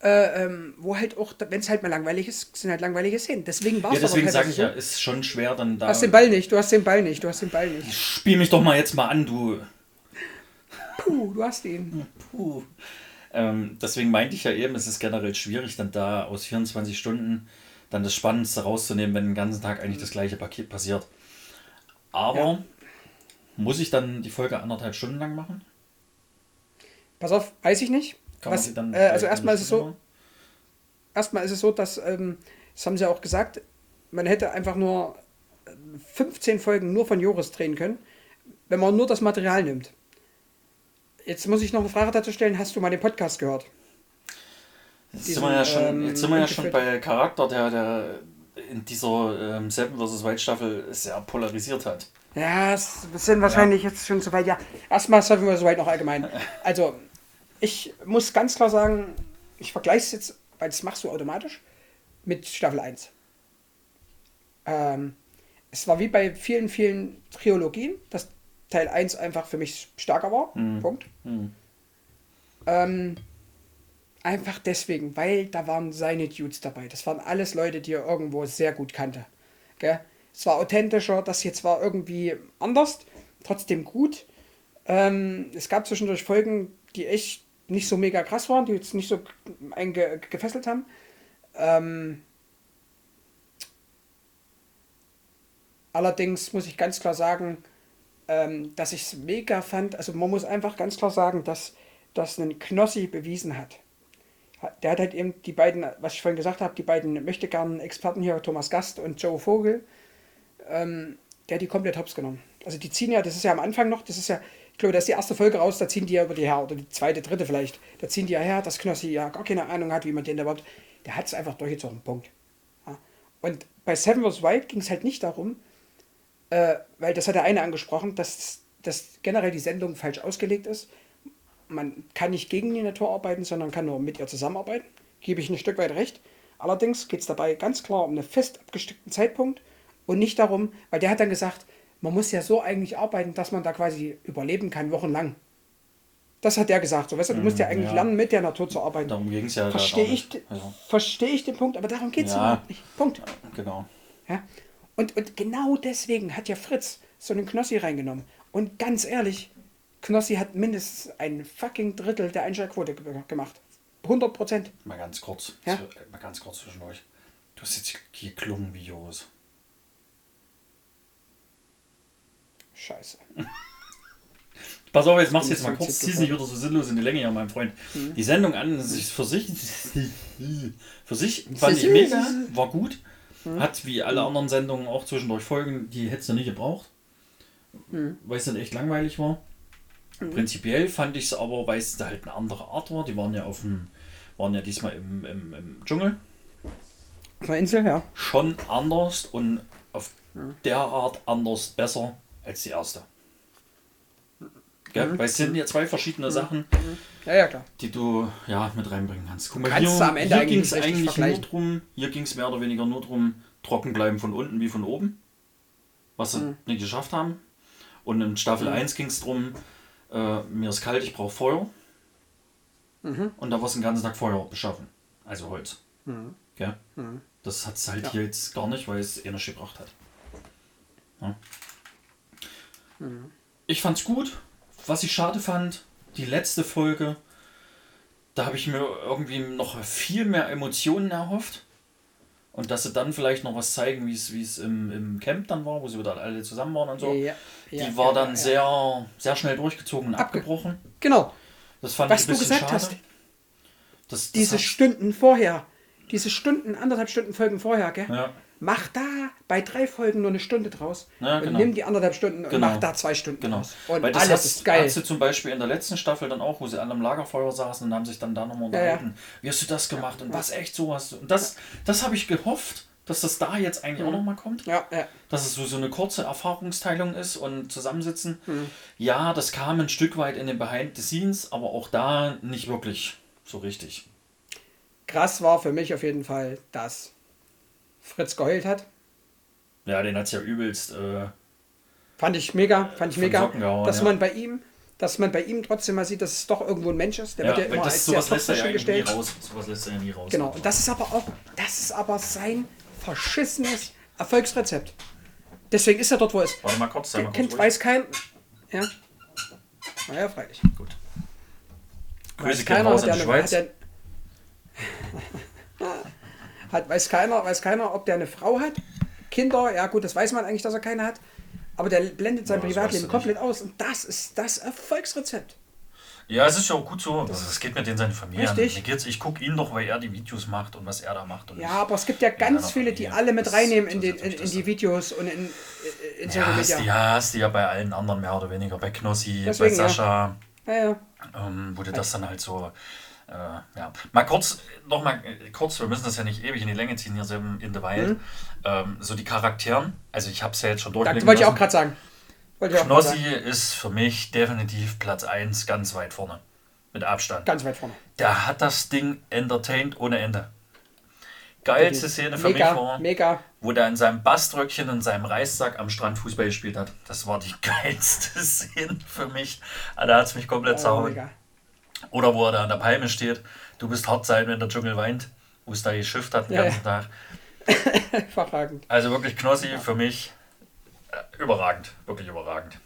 äh, ähm, wo halt auch, wenn es halt mal langweilig ist, sind halt langweilige Szenen. Deswegen war Ja, es deswegen aber sage ich teilweise ja, ist schon schwer dann Du da. hast den Ball nicht, du hast den Ball nicht, du hast den Ball nicht. Spiel mich doch mal jetzt mal an, du. Puh, du hast ihn. Puh. Ähm, deswegen meinte ich ja eben, es ist generell schwierig, dann da aus 24 Stunden dann das Spannendste rauszunehmen, wenn den ganzen Tag eigentlich das gleiche Paket passiert. Aber Ja. muss ich dann die Folge anderthalb Stunden lang machen? Pass auf, weiß ich nicht. Kann man Was, sie dann äh, also erstmal ist es so, erstmal ist es so, dass, ähm, das haben sie auch gesagt, man hätte einfach nur äh, 15 Folgen nur von Joris drehen können, wenn man nur das Material nimmt. Jetzt muss ich noch eine Frage dazu stellen, hast du mal den Podcast gehört? Jetzt diesen, sind wir ja schon, ähm, jetzt sind wir ja schon bei Charakter, der, der in dieser ähm, Seven vs. White Staffel sehr polarisiert hat. Ja, es sind wahrscheinlich jetzt schon so weit. Ja, erstmal sagen wir soweit noch allgemein. Also, ich muss ganz klar sagen, ich vergleiche es jetzt, weil das machst du automatisch, mit Staffel 1. Ähm, es war wie bei vielen, vielen Trilogien, dass Teil 1 einfach für mich stärker war. Punkt. Hm. Ähm, einfach deswegen, weil da waren seine Dudes dabei. Das waren alles Leute, die er irgendwo sehr gut kannte. Gell? Es war authentischer, das jetzt war irgendwie anders, trotzdem gut. Ähm, es gab zwischendurch Folgen, die echt nicht so mega krass waren, die jetzt nicht so einen ge gefesselt haben. Ähm, allerdings muss ich ganz klar sagen, ähm, dass ich es mega fand. Also man muss einfach ganz klar sagen, dass das ein Knossi bewiesen hat. Der hat halt eben die beiden, was ich vorhin gesagt habe, die beiden möchte gern Experten hier, Thomas Gast und Joe Vogel, ähm, der hat die komplett hops genommen. Also die ziehen ja, das ist ja am Anfang noch, das ist ja, glaube, das ist die erste Folge raus, da ziehen die ja über die her, oder die zweite, dritte vielleicht, da ziehen die ja her, dass Knossi ja gar keine Ahnung hat, wie man den überhaupt, der hat es einfach durchgezogen, Punkt. Ja. Und bei Seven vs. Wild ging es halt nicht darum, äh, weil das hat der eine angesprochen, dass, dass generell die Sendung falsch ausgelegt ist. Man kann nicht gegen die Natur arbeiten, sondern kann nur mit ihr zusammenarbeiten. Gebe ich ein Stück weit recht. Allerdings geht es dabei ganz klar um einen fest abgesteckten Zeitpunkt und nicht darum, weil der hat dann gesagt, man muss ja so eigentlich arbeiten, dass man da quasi überleben kann, wochenlang. Das hat der gesagt. So, weißt du, du musst ja eigentlich ja. lernen, mit der Natur zu arbeiten. Darum ging es ja. Verstehe ich. Also, verstehe ich den Punkt, aber darum geht es Ja. überhaupt nicht. Punkt. genau. Ja? Und, und genau deswegen hat ja Fritz so einen Knossi reingenommen. Und ganz ehrlich, Knossi hat mindestens ein fucking Drittel der Einschaltquote ge gemacht. 100 Prozent. Mal ganz kurz. Ja? Mal ganz kurz zwischen euch. Du hast jetzt geklungen wie Joris. Scheiße. Pass auf, jetzt machst du Ins jetzt mal kurz, zieh's nicht wieder so sinnlos in die Länge hier, mein Freund. Mhm. Die Sendung an sich für sich, für sich fand ich mega, war gut. Mhm. Hat wie alle anderen Sendungen auch zwischendurch Folgen, die hättest du nicht gebraucht. Mhm. Weil es dann echt langweilig war. Prinzipiell fand ich es aber, weil es da halt eine andere Art war. Die waren ja auf dem, waren ja diesmal im, im, im Dschungel. Auf der Insel, ja. Schon anders und auf der Art anders besser als die erste. Gell? Weil es sind ja zwei verschiedene Sachen, Ja, ja, klar. die du ja mit reinbringen kannst. Guck mal, Kannst hier, am Ende hier ging es eigentlich nur drum, hier ging es mehr oder weniger nur drum, trocken bleiben von unten wie von oben. Was sie Mhm. nicht geschafft haben. Und in Staffel 1 ging es darum, äh, mir ist kalt, ich brauche Feuer. Mhm. Und da war es den ganzen Tag Feuer beschaffen. Also Holz. Mhm. Gell? Das hat es halt Ja. hier jetzt gar nicht, weil es nicht gebracht hat. Ja. Mhm. Ich fand's gut. Was ich schade fand, die letzte Folge, da habe ich mir irgendwie noch viel mehr Emotionen erhofft. Und dass sie dann vielleicht noch was zeigen, wie es im, im Camp dann war, wo sie wieder alle zusammen waren und so. Ja, ja, die war ja, dann sehr, sehr schnell durchgezogen und Abge- abgebrochen. Genau. Das fand Was ich ein du bisschen gesagt schade. hast. Das, das Diese Stunden vorher. Diese Stunden, anderthalb Stunden Folgen vorher, gell? Ja. Mach da bei drei Folgen nur eine Stunde draus. Ja, und genau. nimm die anderthalb Stunden und Genau. mach da zwei Stunden Genau. draus. Und Weil das alles hat, ist geil. Hat sie zum Beispiel in der letzten Staffel dann auch, wo sie alle am Lagerfeuer saßen und haben sich dann da nochmal Ja, ja. unterhalten. Wie hast du das gemacht und was echt so hast du. Und das, das habe ich gehofft, dass das da jetzt eigentlich auch nochmal kommt. Ja, ja. Dass es so, so eine kurze Erfahrungsteilung ist und zusammensitzen. Hm. Ja, das kam ein Stück weit in den Behind the Scenes, aber auch da nicht wirklich so richtig. Krass war für mich auf jeden Fall, dass Fritz geheult hat. Ja, den hat es ja übelst. Äh, Fand ich mega, fand ich mega, gehauen, dass ja. man bei ihm, dass man bei ihm trotzdem mal sieht, dass es doch irgendwo ein Mensch ist. Der ja, wird ja immer das, als sehr sowas lässt er ja eigentlich nie gestellt. raus. Sowas lässt er ja nie raus. Genau. Und das ist aber auch, das ist aber sein verschissenes Erfolgsrezept. Deswegen ist er dort, wo er ist. Warte mal kurz, sei mal Kind weiß kein. Ja. Naja, freilich. Gut. Grüße gehen raus in der die Schweiz. Hat weiß, keiner, weiß keiner, ob der eine Frau hat. Kinder, ja gut, das weiß man eigentlich, dass er keine hat. Aber der blendet sein Ja, das Privatleben komplett aus. Und das ist das Erfolgsrezept. Ja, es ist ja auch gut so. Also, es geht mit denen seine Familie an. Richtig. Geht's, ich gucke ihn doch, weil er die Videos macht und was er da macht. Ja, aber es gibt ja ganz viele, die alle mit Das- reinnehmen in, den, in, in das die. Videos und in, in ja, Social hast, Media. ja, hast du ja bei allen anderen mehr oder weniger. Bei Knossi, Deswegen, bei. Sascha, Ja, ja. ähm, du das dann halt so. Äh, ja. Mal kurz, noch mal äh, kurz, wir müssen das ja nicht ewig in die Länge ziehen hier so im in the Wild. Ähm, so die Charakteren, also ich habe es ja jetzt schon Da durchblicken wollte ich auch gerade sagen. Knossi ist für mich definitiv Platz 1 ganz weit vorne. Mit Abstand. Ganz weit vorne. Der hat das Ding entertained ohne Ende. Geilste Szene für mega, mich war, mega. wo der in seinem Baströckchen in seinem Reissack am Strand Fußball gespielt hat. Das war die geilste Szene für mich. Ah, Da hat es mich komplett Oh, zerhauen. Oder wo er da an der Palme steht. Du bist hart sein, wenn der Dschungel weint. Wo es da geschifft hat den Ja, ganzen Tag. Verragend. Also wirklich Knossi für mich äh, überragend. Wirklich überragend.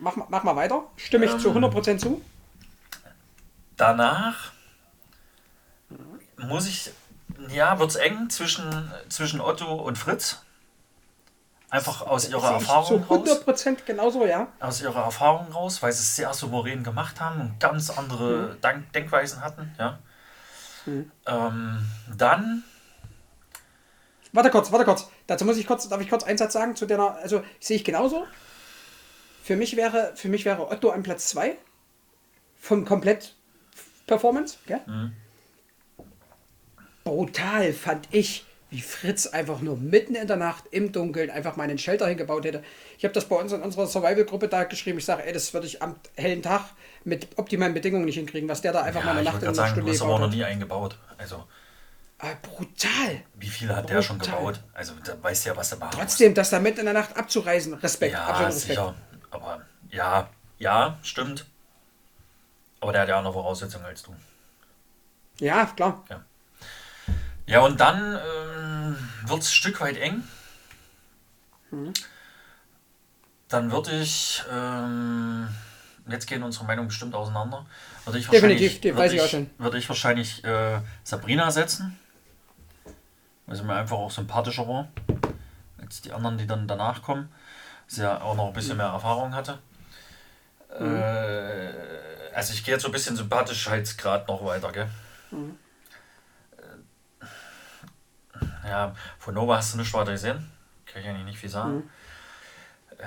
Mach, mal- mach mal weiter. Stimme ich Ähm. zu 100% zu. Danach muss ich, ja, wird es eng zwischen, zwischen Otto und Fritz. Einfach aus ihrer Erfahrung zu raus. 100% genauso, ja. Aus ihrer Erfahrung raus, weil sie es sehr souverän gemacht haben und ganz andere Dank Denkweisen hatten. Ja. Ähm, dann, Warte kurz, warte kurz. Dazu muss ich kurz, darf ich kurz einen Satz sagen zu der, also sehe ich genauso. Für mich wäre, für mich wäre Otto an Platz 2 von komplett Performance. Gell? Mhm. Brutal fand ich, wie Fritz einfach nur mitten in der Nacht im Dunkeln einfach mal einen Shelter hingebaut hätte. Ich habe das bei uns in unserer Survival-Gruppe da geschrieben. Ich sage, ey, das würde ich am hellen Tag mit optimalen Bedingungen nicht hinkriegen, was der da einfach mal ja, eine ich Nacht in einer sagen, du Stunde hast aber auch gebaut noch nie eingebaut. Also, äh, brutal. Wie viel hat der schon Brutal. gebaut? Also, da weißt du ja, was der machen Trotzdem, das da mitten in der Nacht abzureisen, Respekt. Ja, Respekt. sicher. Aber ja, ja, stimmt. Aber der hat ja andere Voraussetzungen als du. Ja, klar. Ja, und dann ähm, wird es ein Stück weit eng. Mhm. Dann würde ich, ähm, jetzt gehen unsere Meinungen bestimmt auseinander, würde ich Definitiv, wahrscheinlich, die würde weiß ich ich. Würde ich wahrscheinlich äh, Sabrina setzen, weil sie mir einfach auch sympathischer war als die anderen, die dann danach kommen. Sie ja auch noch ein bisschen mehr Erfahrung hatte. Mhm. Äh, also ich gehe jetzt so ein bisschen Sympathischheitsgrad noch weiter, gell? Mhm. Äh, Ja, von Nova hast du nichts weiter gesehen. Kann ich eigentlich nicht viel sagen. Mhm. Äh,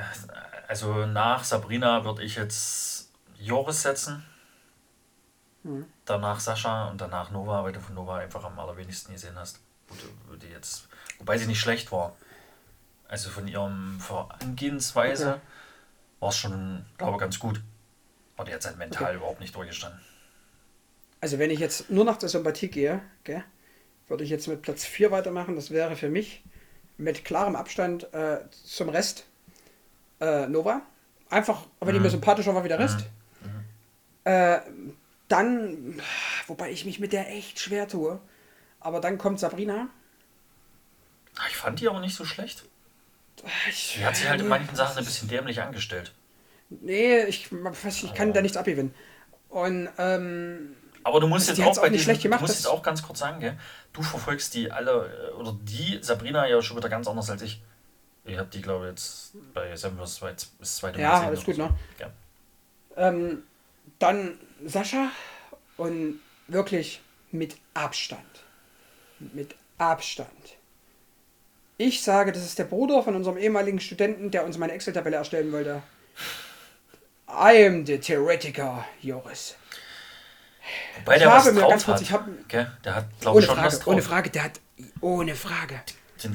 Also nach Sabrina würde ich jetzt Joris setzen. Mhm. Danach Sascha und danach Nova, weil du von Nova einfach am allerwenigsten gesehen hast. Die jetzt, wobei sie nicht schlecht war. Also von ihrem Vorangehensweise Okay. war es schon, glaube ich, ganz gut. Aber die hat halt mental Okay. überhaupt nicht durchgestanden. Also wenn ich jetzt nur nach der Sympathie gehe, gell, würde ich jetzt mit Platz 4 weitermachen. Das wäre für mich mit klarem Abstand äh, zum Rest äh, Nova. Einfach, die Mhm. mir sympathischer war wie der Rest. Äh, dann, wobei ich mich mit der echt schwer tue. Aber dann kommt Sabrina. Ah, Ich fand die aber nicht so schlecht. Ich, Die hat sich halt in manchen Sachen ein bisschen dämlich angestellt. Nee, ich, ich kann da nichts abgewinnen. Und ähm, Aber du musst jetzt auch auch bei nicht diesen, schlecht gemacht, du musst jetzt auch ganz kurz sagen, gell? du verfolgst die alle, äh, oder die Sabrina ja schon wieder ganz anders als ich. Ich habe die, glaube ich, jetzt bei Semvers das zweite Mal Ja, gesehen alles gut, so. ne? Ja. Ähm, dann Sascha und wirklich mit Abstand. Mit Abstand. Ich sage, das ist der Bruder von unserem ehemaligen Studenten, der uns meine Excel-Tabelle erstellen wollte. I am the Theoretiker, Joris. Wobei Ich der was drauf ganz kurz- hat. ich hab- gell? Der hat, glaube Ohne ich, schon was Frage, drauf. ohne Frage, der hat. Ohne Frage.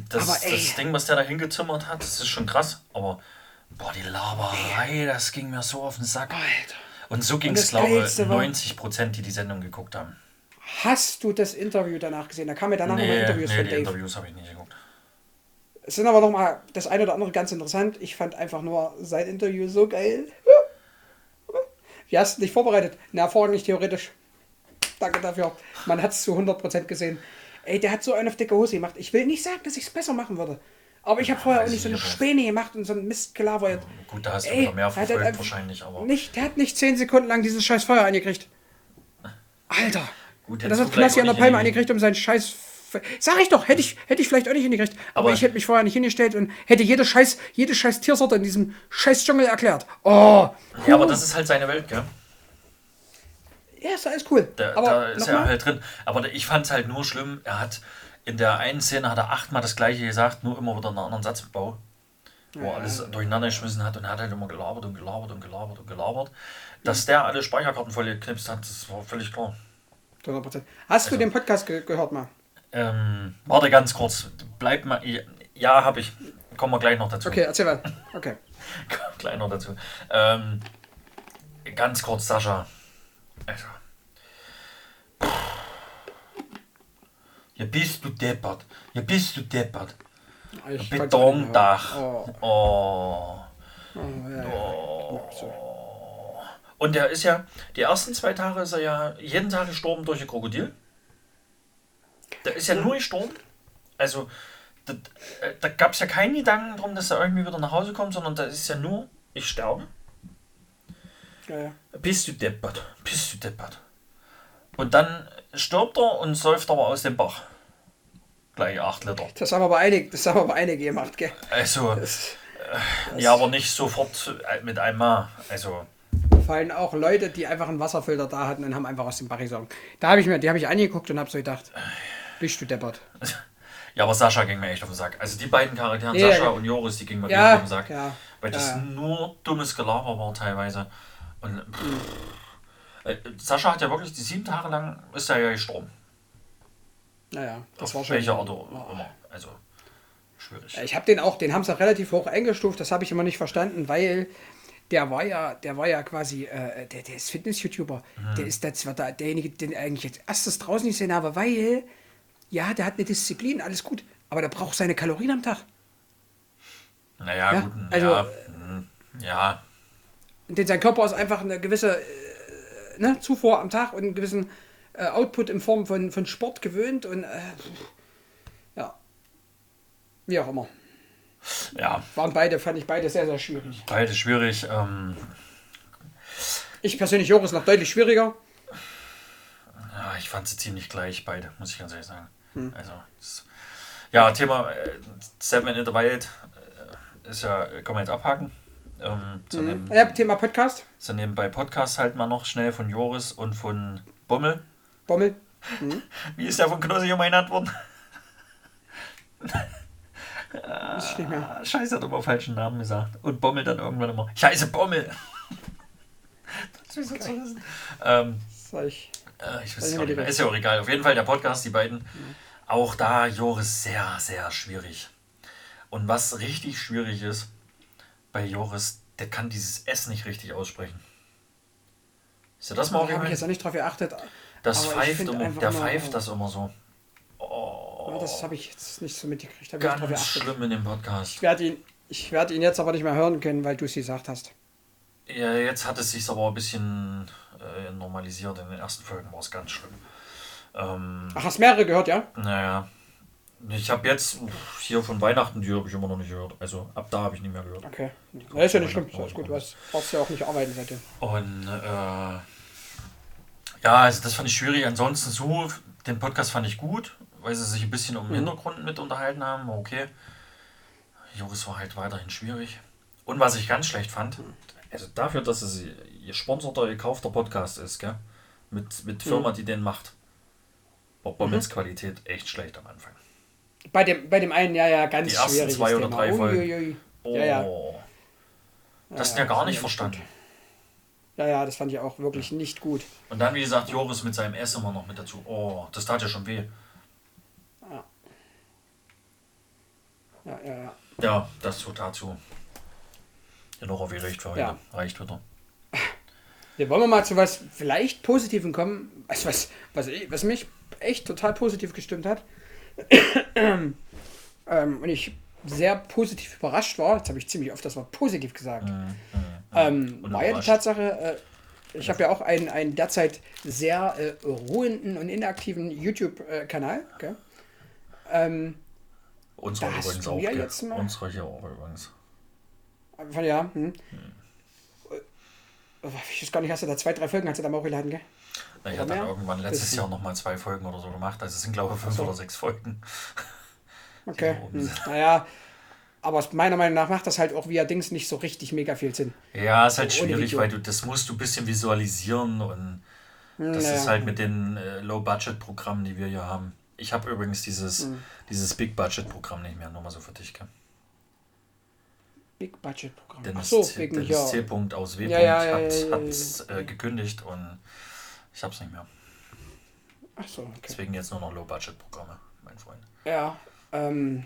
Das, Aber ey. das Ding, was der da hingezimmert hat, das ist schon krass. Aber, boah, die Laberei, das ging mir so auf den Sack. Alter. Und so ging es, glaube ich, Geilste war- 90 Prozent, die die Sendung geguckt haben. Hast du das Interview danach gesehen? Da kamen ja danach nochmal Nee, Interviews nee von die Dave. Interviews habe ich nicht geguckt. Es sind aber noch mal das eine oder andere ganz interessant. Ich fand einfach nur sein Interview so geil. Wie hast du dich vorbereitet? Na, hervorragend theoretisch. Danke dafür. Man hat es zu 100% gesehen. Ey, der hat so einen auf dicke Hose gemacht. Ich will nicht sagen, dass ich es besser machen würde. Aber ich habe vorher auch nicht so eine. Späne gemacht und so einen Mist gelabert. Gut, da hast du Ey, wieder mehr hat er verfolgt einfach wahrscheinlich, aber Nicht, der hat nicht 10 Sekunden lang dieses scheiß Feuer angekriegt. Alter. Gut, das hat Knassi an der Palme angekriegt um seinen scheiß... Sag ich doch, hätte ich, hätte ich vielleicht auch nicht hingekriegt. Aber, Aber- ich hätte mich vorher nicht hingestellt und hätte jede scheiß, jede scheiß Tiersorte in diesem scheiß Dschungel erklärt. Oh. Ja, aber das ist halt seine Welt, gell? Ja, ist alles cool. Da, aber da ist er nochmal, halt drin. Aber ich fand es halt nur schlimm, er hat in der einen Szene hat er achtmal das gleiche gesagt, nur immer wieder einen anderen Satzbau. Wo er alles durcheinander geschmissen hat und er hat halt immer gelabert und gelabert und gelabert und gelabert. Dass der alle Speicherkarten voll geknipst hat, das war völlig klar. 100%. Hast Also- du den Podcast ge gehört mal? Ähm, warte ganz kurz. Bleib mal. Ja, habe ich. Kommen wir gleich noch dazu. Okay, erzähl mal. Okay. gleich noch dazu. Ähm, ganz kurz, Sascha. Also. Ja, bist du deppert. Ja, bist du deppert. Ich Betondach. Oh, Oh. oh, ja. So. Und der ist ja, die ersten zwei Tage ist er ja jeden Tag gestorben durch ein Krokodil. Der ist ja nur gestorben. Also, da, äh, da gab es ja keinen Gedanken drum, dass er irgendwie wieder nach Hause kommt, sondern da ist ja nur, ich sterbe. Ja, ja. Bist du deppert, bist du deppert. Und dann stirbt er und säuft aber aus dem Bach. Gleich 8 Liter. Das haben aber einige, das haben aber einige gemacht, gell? Also, Das, ja, aber nicht sofort äh, mit einmal. Also, fallen auch Leute, die einfach einen Wasserfilter da hatten und haben einfach aus dem Bach gesogen. Da habe ich mir, die habe ich angeguckt und habe so gedacht, bist du deppert. ja, aber Sascha ging mir echt auf den Sack. Also die beiden Charaktere, Ja, Sascha ja. und Joris, die gingen mir Ja, echt auf den Sack. ja, Weil das nur dummes Gelaber war teilweise. Und pff, äh, Sascha hat ja wirklich die sieben Tage lang ist er ja gestorben. Naja, das Auf war schon. welche Art auch immer. Also schwierig. Ich habe den auch, den haben sie relativ hoch eingestuft, das habe ich immer nicht verstanden, weil der war ja, der war ja quasi, äh, der, der ist Fitness-YouTuber. Mhm. Der ist das war da, derjenige, den ich eigentlich als erstes draußen gesehen habe, weil Ja, der hat eine Disziplin, alles gut. Aber der braucht seine Kalorien am Tag. Naja, Ja, gut. also- ja, hm, ja, Denn sein Körper ist einfach eine gewisse äh, ne, Zufuhr am Tag und einen gewissen äh, Output in Form von, von Sport gewöhnt und äh, ja. Wie auch immer. ja, Waren beide, fand ich beide sehr, sehr schwierig. beide schwierig. Ähm, Ich persönlich, Joris, noch deutlich schwieriger. ja, ich fand sie ziemlich gleich, beide, muss ich ganz ehrlich sagen. Hm. Also, ja, Thema äh, Seven in the Wild äh, ist ja, kann man jetzt abhaken. Ähm, so, neben, Ja, Thema Podcast. so nebenbei Podcast halt mal noch schnell von Joris und von Bommel. Bommel. Wie ist der von Knossi genannt worden? Ich nicht mehr. Ah, Scheiße, hat immer falschen Namen gesagt. Und Bommel dann irgendwann immer. Scheiße, Bommel! das ist so zu wissen. Ähm, Sag ich. äh, ich weiß es nicht auch mehr nicht mehr. die Ist ja auch egal. Auf jeden Fall der Podcast, die beiden. Auch da, Joris, sehr, sehr schwierig. Und was richtig schwierig ist, bei Joris, der kann dieses S nicht richtig aussprechen. Ist dir das mal Da habe ich jetzt auch nicht drauf geachtet. Das aber ich pfeift immer, der pfeift das immer so. Oh, Ja, das habe ich jetzt nicht so mitgekriegt. Hab ich ganz geachtet. schlimm in dem Podcast. Ich werde ihn, ich werd ihn jetzt aber nicht mehr hören können, weil du es gesagt hast. Ja, jetzt hat es sich aber ein bisschen äh, normalisiert. In den ersten Folgen war es ganz schlimm. Ähm, Ach, hast mehrere gehört, ja? naja. Ich habe jetzt uff, hier von Weihnachten, die habe ich immer noch nicht gehört. Also ab da habe ich nicht mehr gehört. Okay. Ja, ist ja nicht schlimm. Ist gut. Du hast- brauchst ja auch nicht arbeiten seitdem. Und äh, ja, also das fand ich schwierig. Ansonsten so, den Podcast fand ich gut, weil sie sich ein bisschen um den Hintergrund mit unterhalten haben. Okay. Joris war halt weiterhin schwierig. Und was ich ganz schlecht fand, also dafür, dass es ihr sponsorter, gekaufter Podcast ist, gell? Mit, mit Firma, die den macht, war Bommels Qualität echt schlecht am Anfang. Bei dem, bei dem einen, ja, ja, ganz Die ersten zwei oder drei Folgen. Uiuiui. Oh, Ja, ja. das Ja, ja ja, gar nicht verstanden. Ja, ja, das fand ich auch wirklich nicht gut. Und dann, wie gesagt, Joris mit seinem S immer noch mit dazu. Oh, das tat ja schon weh. Ja, ja, ja. Ja, das so dazu. Genug auf ihr Recht für heute. Ja. Reicht wieder. Ja, wollen wir mal zu was vielleicht Positivem kommen, was, was, was, was mich echt total positiv gestimmt hat. Ähm, und ich sehr positiv überrascht war, jetzt habe ich ziemlich oft das Wort positiv gesagt, ähm, Und war ja die. Tatsache, äh, ich habe ja auch einen, einen derzeit sehr äh, ruhenden und inaktiven YouTube-Kanal. gell? Ähm, Unsere übrigens auch. ja jetzt mal- Unsere hier auch übrigens. von ja, hm. Äh, Ich weiß gar nicht, hast du da zwei, drei Folgen hast du da mal hochgeladen, gell? Na, ich hatte dann irgendwann letztes. Jahr nochmal zwei Folgen oder so gemacht. Also es sind glaube ich fünf so. oder sechs Folgen. Okay. Hm. Naja, aber meiner Meinung nach macht das halt auch via Dings nicht so richtig mega viel Sinn. Ja, ist halt Ohne schwierig, weil du das musst du ein bisschen visualisieren und das Naja. ist halt mit den äh, Low-Budget-Programmen, die wir hier haben. Ich habe übrigens dieses, Hm. dieses Big-Budget-Programm nicht mehr, nur mal so für dich. Gell? Big Budget Programm. Dennis, Ach so, wegen Dennis ja. C. -Punkt aus W. Ja, ja, hat hat's, äh, gekündigt und ich habe es nicht mehr. Ach so, okay. Deswegen jetzt nur noch Low-Budget-Programme, mein Freund. Ja, ähm,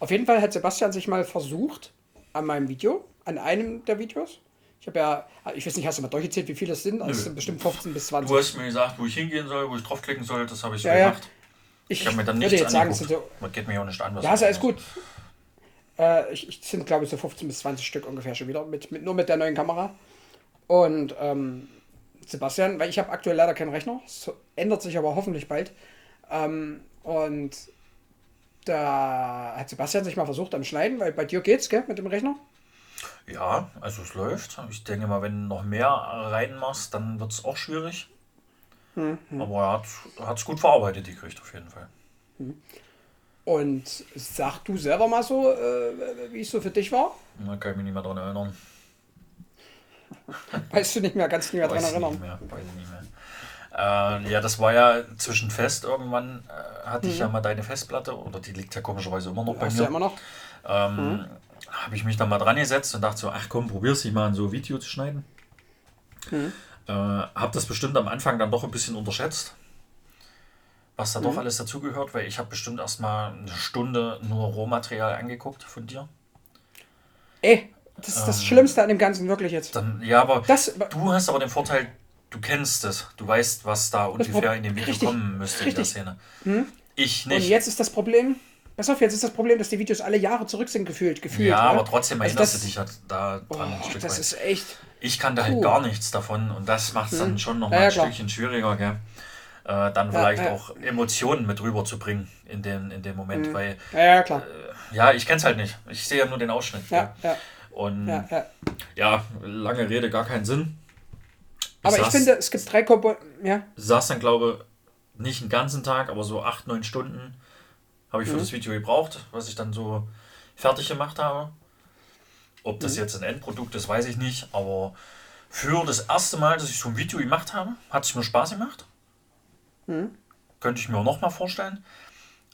auf jeden Fall hat Sebastian sich mal versucht an meinem Video, an einem der Videos. Ich habe ja, ich weiß nicht, hast du mal durchgezählt, wie viele es sind? Also es Nö. sind bestimmt 15 bis 20. Du hast mir gesagt, wo ich hingehen soll, wo ich draufklicken soll, das habe ich so Ja, ja. gemacht. ich Ich habe mir dann nichts jetzt sagen, angeguckt. sind so, Man geht mir auch nicht an, was ja, ist alles gut. Äh, ich, ich sind, glaube ich, so 15 bis 20 Stück ungefähr schon wieder, mit, mit, nur mit der neuen Kamera. Und ähm, Sebastian, weil ich habe aktuell leider keinen Rechner, es ändert sich aber hoffentlich bald. Ähm, und da hat Sebastian sich mal versucht am Schneiden, weil bei dir geht's, gell, mit dem Rechner? Ja, also es läuft. Ich denke mal, wenn du noch mehr reinmachst, dann wird es auch schwierig. Mhm. Aber er hat es gut verarbeitet, die kriegt auf jeden Fall. Und sag du selber mal so, äh, wie es so für dich war? Da kann ich mich nicht mehr dran erinnern. Weißt du nicht mehr, kannst du nicht mehr dran erinnern. nicht mehr. Weiß ich nicht mehr. Äh, ja, das war ja zwischenfest irgendwann. Äh, hatte ich ja mal deine Festplatte, oder die liegt ja komischerweise immer noch bei Mhm. Hast du mir. ja immer noch? Ähm, Habe ich mich dann mal dran gesetzt und dachte so, ach komm, probier's dich mal an so Video zu schneiden. Mhm. Äh, habe das bestimmt am Anfang dann doch ein bisschen unterschätzt, was da Mhm. doch alles dazugehört, weil ich habe bestimmt erst mal eine Stunde nur Rohmaterial angeguckt von dir. Ey, das ist das Schlimmste an dem Ganzen wirklich jetzt. Dann, ja, aber Das, du hast aber den Vorteil, du kennst es, du weißt, was da ungefähr in dem Video richtig, kommen müsste in der richtig. Szene. Ich Und nicht. jetzt ist das Problem, pass auf, jetzt ist das Problem, dass die Videos alle Jahre zurück sind gefühlt. gefühlt ja, ja? aber trotzdem Also erinnerst das- du dich halt da dran ein Oh, Stück das weit. ist echt. Ich kannte halt Puh. gar nichts davon und das macht es dann schon nochmal Ja, ja, ein klar. Stückchen schwieriger, gell? Äh, dann vielleicht ja. auch Emotionen mit rüberzubringen in dem, in dem Mhm. Moment, weil, Ja, ja, klar. ja, ich kenn's halt nicht. Ich sehe ja nur den Ausschnitt. Ja, ja, Und ja, ja. ja, lange Rede, gar keinen Sinn. Aber ich saß- finde, es gibt drei Komponenten. Ja, saß dann, glaube nicht einen ganzen Tag, aber so acht, neun Stunden habe ich für das Video gebraucht, was ich dann so fertig gemacht habe. Ob das jetzt ein Endprodukt ist, weiß ich nicht, aber für das erste Mal, dass ich so ein Video gemacht habe, hat es mir Spaß gemacht. Könnte ich mir auch nochmal vorstellen.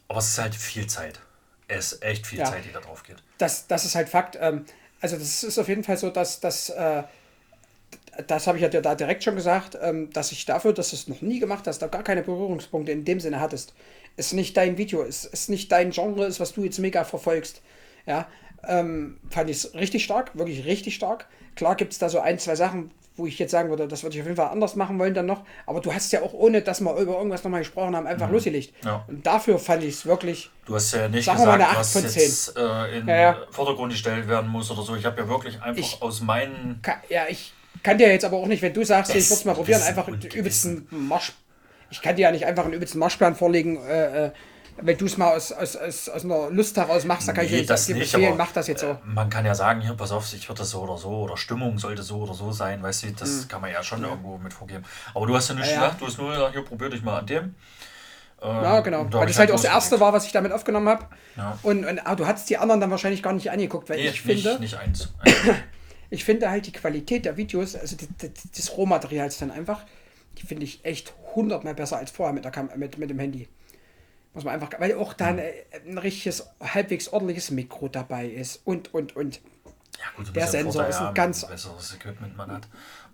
Aber es ist halt viel Zeit. Es ist echt viel Ja. Zeit, die da drauf geht. das, das ist halt Fakt. Ähm, also das ist auf jeden Fall so, dass das, äh, das habe ich ja da direkt schon gesagt, ähm, dass ich dafür, dass du es noch nie gemacht hast, da gar keine Berührungspunkte in dem Sinne hattest, ist nicht dein Video, ist, ist nicht dein Genre, ist, was du jetzt mega verfolgst. Ja, ähm, fand ich es richtig stark, wirklich richtig stark. Klar gibt es da so ein, zwei Sachen, wo ich jetzt sagen würde, das würde ich auf jeden Fall anders machen wollen dann noch. Aber du hast ja auch, ohne dass wir über irgendwas nochmal gesprochen haben, einfach losgelegt. Ja. Und dafür fand ich es wirklich Du hast ja nicht mal gesagt, eine was 8 von jetzt äh, in Ja, ja. Vordergrund gestellt werden muss oder so. Ich habe ja wirklich einfach Ich- aus meinen Ka- Ja, ich kann dir jetzt aber auch nicht, wenn du sagst, ich würde es mal probieren, einfach den übelsten Marsch. Ich kann dir ja nicht einfach einen übelsten Marschplan vorlegen, äh, äh, wenn du es mal aus, aus, aus, aus einer Lust heraus machst, dann kann ich Nee, dir das dir nicht, aber mach das jetzt so. äh, man kann ja sagen, hier, pass auf, ich würde das so oder so oder Stimmung sollte so oder so sein, weißt du, das kann man ja schon irgendwo mit vorgeben. Aber du hast ja nicht Ja, ja. gesagt, du hast nur gesagt, hier, probier dich mal an dem. Ja, genau. da Weil ich das halt auch das erste war, was ich damit aufgenommen habe. Ja. Und, und ah, du hattest die anderen dann wahrscheinlich gar nicht angeguckt, weil Nee, ich finde, nicht, nicht eins. ich finde halt die Qualität der Videos, also die, die, des Rohmaterials dann einfach, die finde ich echt hundertmal besser als vorher mit, der Kam mit, mit dem Handy. Muss man einfach, weil auch da ein, ein richtiges, halbwegs ordentliches Mikro dabei ist und, und, und. Ja, gut, Der ja Sensor Vorteil ist ein haben, ganz- besseres Equipment man hat.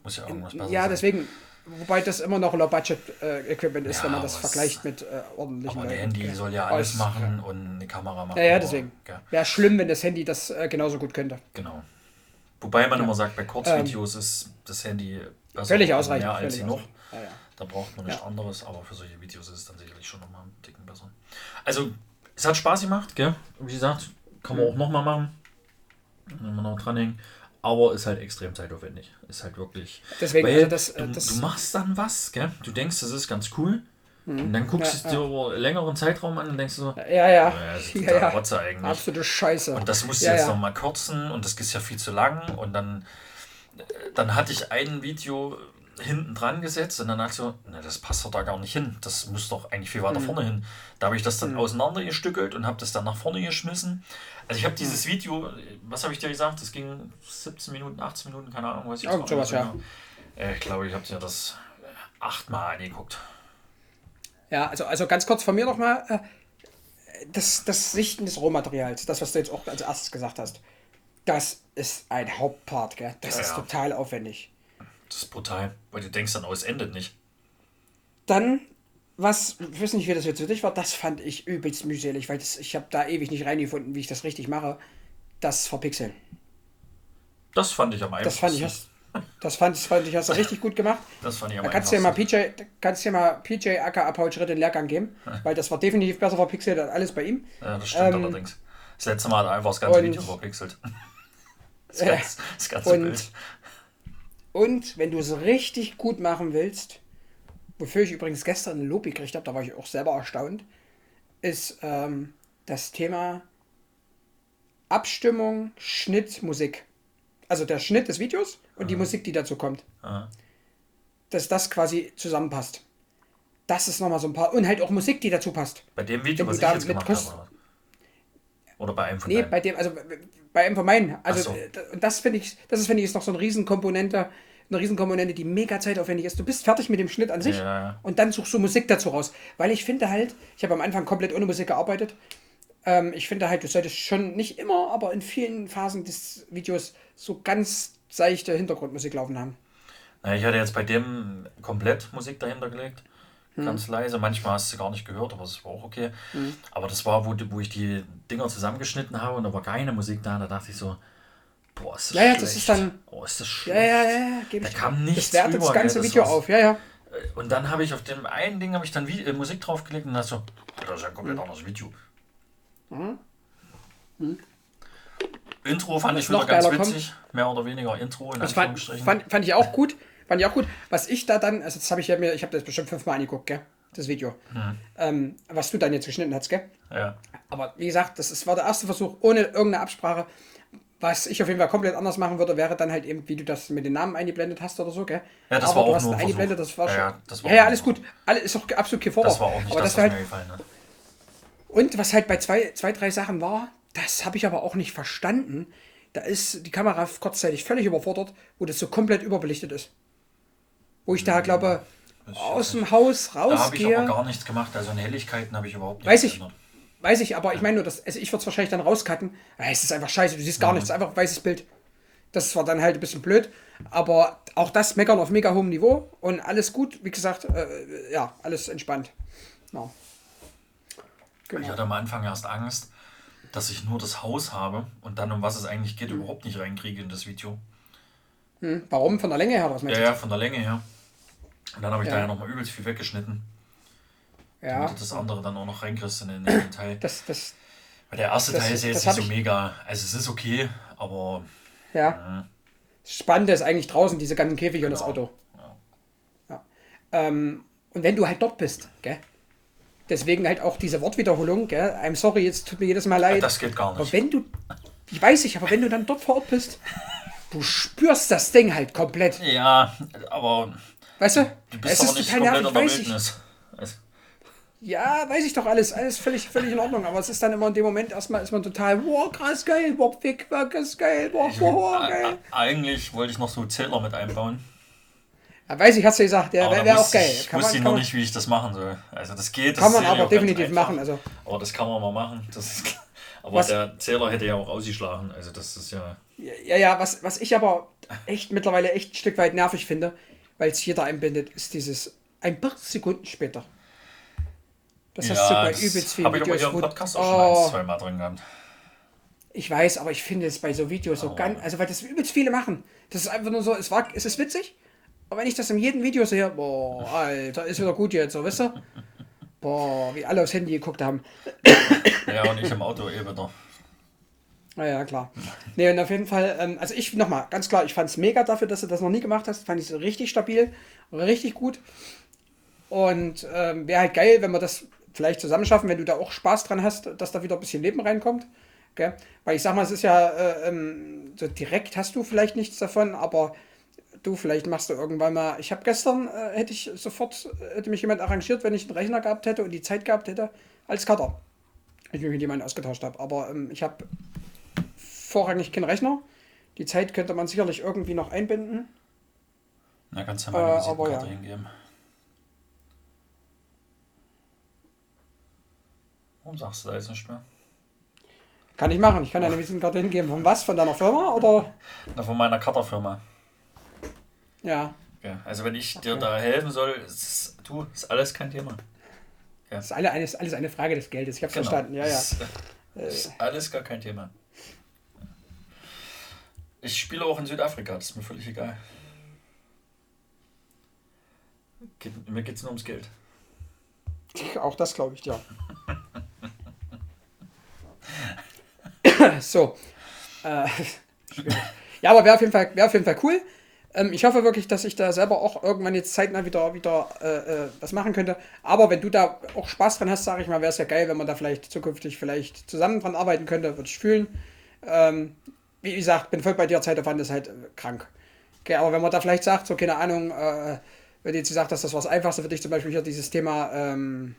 Muss ja irgendwas besser Ja, sein. deswegen, wobei das immer noch Low-Budget-Equipment ist, Ja, wenn man das vergleicht mit äh, ordentlichen Aber Leuten. Handy Ja. soll ja alles Aus- machen und eine Kamera machen. Ja, ja, deswegen. Ja, Wäre schlimm, wenn das Handy das äh, genauso gut könnte. genau. Wobei man immer sagt, bei Kurzvideos ist das Handy besser Ähm, Völlig ausreichend. mehr als völlig genug. ausreichend. Ja, ja. Da braucht man nichts Ja. anderes, aber für solche Videos ist es dann sicherlich schon nochmal einen Ticken besser. Also, es hat Spaß gemacht, gell? Wie gesagt, kann man auch nochmal machen. Wenn man noch dranhängen. Aber ist halt extrem zeitaufwendig. Ist halt wirklich. Deswegen, Weil also das, du, äh, das- du machst dann was, gell? Du denkst, das ist ganz cool. Und dann guckst Ja, du es dir über einen längeren Zeitraum an und denkst so, Ja, ja. ja, das ist Ja, ja. Rotze eigentlich. Absolute Scheiße. Und das musst du ja, jetzt ja. noch mal kürzen und das ist ja viel zu lang. Und dann, äh, dann hatte ich ein Video hinten dran gesetzt und dann dachte ich so, na, das passt doch da gar nicht hin. Das muss doch eigentlich viel Mhm. weiter vorne hin. Da habe ich das dann auseinandergestückelt und habe das dann nach vorne geschmissen. Also ich habe dieses Mhm. Video, was habe ich dir gesagt? Das ging 17 Minuten, 18 Minuten, keine Ahnung, was ich Irgend sowas, ja. Äh, Ich glaube, ich habe dir das achtmal angeguckt. Ja, also, also ganz kurz von mir nochmal. Äh, das, das Sichten des Rohmaterials, das, was du jetzt auch als erstes gesagt hast, das ist ein Hauptpart, gell? Das Ja, ist ja. total aufwendig. Das ist brutal, weil du denkst dann, oh, es endet nicht. Dann, was, ich weiß nicht, wie das jetzt für dich war, das fand ich übelst mühselig, weil das, ich habe da ewig nicht reingefunden, wie ich das richtig mache. Das Verpixeln. Das fand ich am einfachsten. Das fand ich, hast, das fand, das fand ich, hast du richtig gut gemacht. Das fand ich am Da kannst du dir mal einfachsten. PJ, kannst dir mal PJ aka Paul Schritt den Lehrgang geben, weil das war definitiv besser verpixelt als alles bei ihm. Ja, das stimmt Ähm, allerdings. Das letzte Mal hat er einfach das ganze und- Video verpixelt. Das, Ja. ganze, das ganze Und- Bild. Und wenn du es richtig gut machen willst, wofür ich übrigens gestern ein Lob gekriegt habe, da war ich auch selber erstaunt, ist ähm, das Thema Abstimmung, Schnitt, Musik. Also der Schnitt des Videos und die Musik, die dazu kommt. Aha. Dass das quasi zusammenpasst. Das ist nochmal so ein paar. Und halt auch Musik, die dazu passt. Bei dem Video, was du ich da jetzt mit gemacht Kost- habe. Oder? bei einem von Nee, deinen. bei dem, also bei einem von meinen. Also so. und das finde ich, das ist, finde ich, ist noch so eine Riesenkomponente, eine Riesenkomponente, die mega zeitaufwendig ist. Du bist fertig mit dem Schnitt an sich Ja, und dann suchst du Musik dazu raus. Weil ich finde halt, ich habe am Anfang komplett ohne Musik gearbeitet. Ähm, ich finde halt, du solltest schon nicht immer, aber in vielen Phasen des Videos so ganz seichte Hintergrundmusik laufen haben. Na, ich hatte jetzt bei dem komplett Musik dahinter gelegt. Hm. Ganz leise. Manchmal hast du gar nicht gehört, aber das war auch okay. Hm. Aber das war, wo, wo ich die Dinger zusammengeschnitten habe und da war keine Musik da. Da dachte ich so, boah, ist das Ja, ja, schlecht. das ist dann- Oh, ist das schlecht. ja, ja, ja, gebe Da ich kam nichts Das wertet das rüber, ganze das Video war's. auf, ja, ja. und dann habe ich auf dem einen Ding habe ich dann Vi- äh, Musik draufgelegt und dachte so, das ist ja ein komplett Mhm. anderes Video. Intro fand ich wieder ganz witzig. Mehr oder weniger Intro in Das fand, Anführungsstrichen. fand, fand ich auch gut. Fand ich auch gut. Was ich da dann, also das habe ich ja mir, ich habe das bestimmt fünfmal angeguckt, gell? Das Video. Ähm, was du dann jetzt geschnitten hast, gell? ja. Aber wie gesagt, das ist, war der erste Versuch ohne irgendeine Absprache. Was ich auf jeden Fall komplett anders machen würde, wäre dann halt eben, wie du das mit den Namen eingeblendet hast oder so, gell? Ja, das Aber war du auch hast nur eingeblendet, das war Ja, schon. ja, das war ja, ja, alles gut. Alles ist auch absolut kein Vorwurf. Das war auch nicht aber das, was halt, mir gefallen hat. Und was halt bei zwei, zwei, drei Sachen war, das habe ich aber auch nicht verstanden. Da ist die Kamera kurzzeitig völlig überfordert, wo das so komplett überbelichtet ist. Wo ich da glaube, aus dem Haus Da habe ich rausgehe. aber gar nichts gemacht. Also in Helligkeiten habe ich überhaupt nichts Weiß ich. geändert. Weiß ich, aber ich meine nur, dass, also ich würde es wahrscheinlich dann rauscutten. Es ist einfach scheiße, du siehst gar nichts, einfach ein weißes Bild. Das war dann halt ein bisschen blöd, aber auch das meckern auf mega hohem Niveau und alles gut, wie gesagt, äh, ja, alles entspannt. Ja. Ich Genau. hatte am Anfang erst Angst, dass ich nur das Haus habe und dann, um was es eigentlich geht, Mhm. überhaupt nicht reinkriege in das Video. Hm, Warum? Von der Länge her, was meinst Ja, du? ja, von der Länge her. Und dann habe ich Ja. da ja nochmal übelst viel weggeschnitten, Ja, damit du das andere dann auch noch reinkriegst in den, in den Teil. das, das, Weil der erste das- Teil ist ja das jetzt nicht so mega. Also es ist okay, aber ja. Das Spannende ist eigentlich draußen diese ganzen Käfige und das Genau. Auto. Ja. Ähm, und wenn du halt dort bist, gell? Deswegen halt auch diese Wortwiederholung, gell? I'm sorry, jetzt tut mir jedes Mal leid. das geht gar Aber nicht. wenn du, ich weiß nicht, aber wenn du dann dort vor Ort bist, du spürst das Ding halt komplett. Ja, aber Weißt du? du bist es aber ist nicht total komplett nervig, in der weiß ich. Wildnis. Ja, weiß ich doch alles. Alles völlig, völlig in Ordnung. Aber es ist dann immer in dem Moment erstmal ist man total, wow, krass geil, wow, fick, wow, krass geil, wow, wow, Ä- geil. Eigentlich wollte ich noch so Zähler mit einbauen. Ja, weiß ich, hast du gesagt, ja, Aber wäre wär auch geil. Ich Kann wusste man, noch man, nicht, wie ich das machen soll. Also das geht. Das kann man aber definitiv machen. Also, Aber das kann man mal machen. Das. Aber Was- der Zähler hätte ja auch ausgeschlagen. Also das ist ja. ja, ja, was, was ich aber echt mittlerweile echt ein Stück weit nervig finde, weil es jeder einbindet, ist dieses ein paar Sekunden später. Das hast du bei übelst vielen ich Videos. im wo- Podcast auch schon Oh. ein, zwei Mal drin gehabt. Ich weiß, aber ich finde es bei so Videos so Oh. ganz, also weil das übelst viele machen. Das ist einfach nur so, es war, es ist witzig, aber wenn ich das in jedem Video sehe, boah, Alter, ist wieder gut jetzt, so, weißt du? Boah, wie alle aufs Handy geguckt haben. Ja, und ich im Auto eh wieder. Naja, klar. Nee, und auf jeden Fall, ähm, also ich nochmal, ganz klar, ich fand es mega dafür, dass du das noch nie gemacht hast. Fand ich es richtig stabil, richtig gut. Und ähm, wäre halt geil, wenn wir das vielleicht zusammen schaffen, wenn du da auch Spaß dran hast, dass da wieder ein bisschen Leben reinkommt. Gell? Weil ich sag mal, es ist ja, äh, ähm, so direkt hast du vielleicht nichts davon, aber du, vielleicht machst du irgendwann mal. Ich habe gestern, äh, hätte ich sofort, äh, hätte mich jemand arrangiert, wenn ich einen Rechner gehabt hätte und die Zeit gehabt hätte, als Cutter. Ich mich mit jemandem ausgetauscht habe. Aber ähm, ich habe vorrangig keinen Rechner. Die Zeit könnte man sicherlich irgendwie noch einbinden. Na, kannst du Äh, ja mal eine aber ja. hingeben. Warum sagst du da jetzt nicht mehr? Kann ich machen. Ich kann eine Visitenkarte hingeben. Von was? Von deiner Firma? Oder? Na, von meiner Cutterfirma. Ja. Ja, also wenn ich dir da helfen soll, ist, du, ist alles kein Thema. Das ist alle, alles, alles eine Frage des Geldes. Ich habe Genau. verstanden. Ja, ja. Ist, ist alles gar kein Thema. Ich spiele auch in Südafrika, das ist mir völlig egal. Geht, mir geht es nur ums Geld. Auch das glaube ich, ja. so. Äh, ja, aber wäre auf, jeden Fall- wär auf jeden Fall cool. Ähm, ich hoffe wirklich, dass ich da selber auch irgendwann jetzt zeitnah wieder, wieder äh, äh, was machen könnte. Aber wenn du da auch Spaß dran hast, sage ich mal, wäre es ja geil, wenn man da vielleicht zukünftig vielleicht zusammen dran arbeiten könnte. Würde ich fühlen. Ähm, wie gesagt, bin voll bei dir, Zeitaufwand ist halt äh, krank. Okay, aber wenn man da vielleicht sagt, so keine Ahnung, äh, wenn jetzt gesagt hast, das war das Einfachste für dich, zum Beispiel hier dieses Thema, ähm,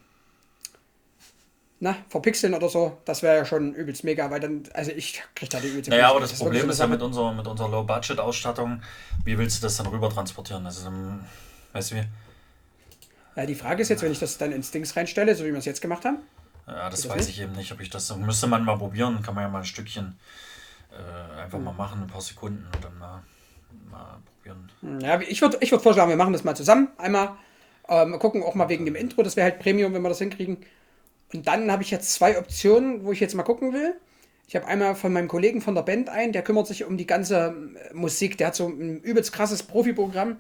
na, verpixeln oder so, das wäre ja schon übelst mega, weil dann, also ich krieg da die übelste Naja, Krise. aber das, ist Problem ist ja mit unserer, mit unserer Low-Budget-Ausstattung, wie willst du das dann rüber transportieren? Also, weißt du wie? Ja, die Frage ist jetzt, wenn ich das dann ins Dings reinstelle, so wie wir es jetzt gemacht haben, Ja, das das weiß nicht? ich eben nicht, ob ich das. Müsste man mal probieren, kann man ja mal ein Stückchen äh, einfach mal machen, ein paar Sekunden und dann mal, mal probieren. Hm, Ja, ich würde ich würd vorschlagen, wir machen das mal zusammen. Einmal ähm, gucken, auch mal wegen dem Intro. Das wäre halt Premium, wenn wir das hinkriegen. Und dann habe ich jetzt zwei Optionen, wo ich jetzt mal gucken will. Ich habe einmal von meinem Kollegen von der Band ein, der kümmert sich um die ganze äh, Musik. Der hat so ein übelst krasses Profiprogramm.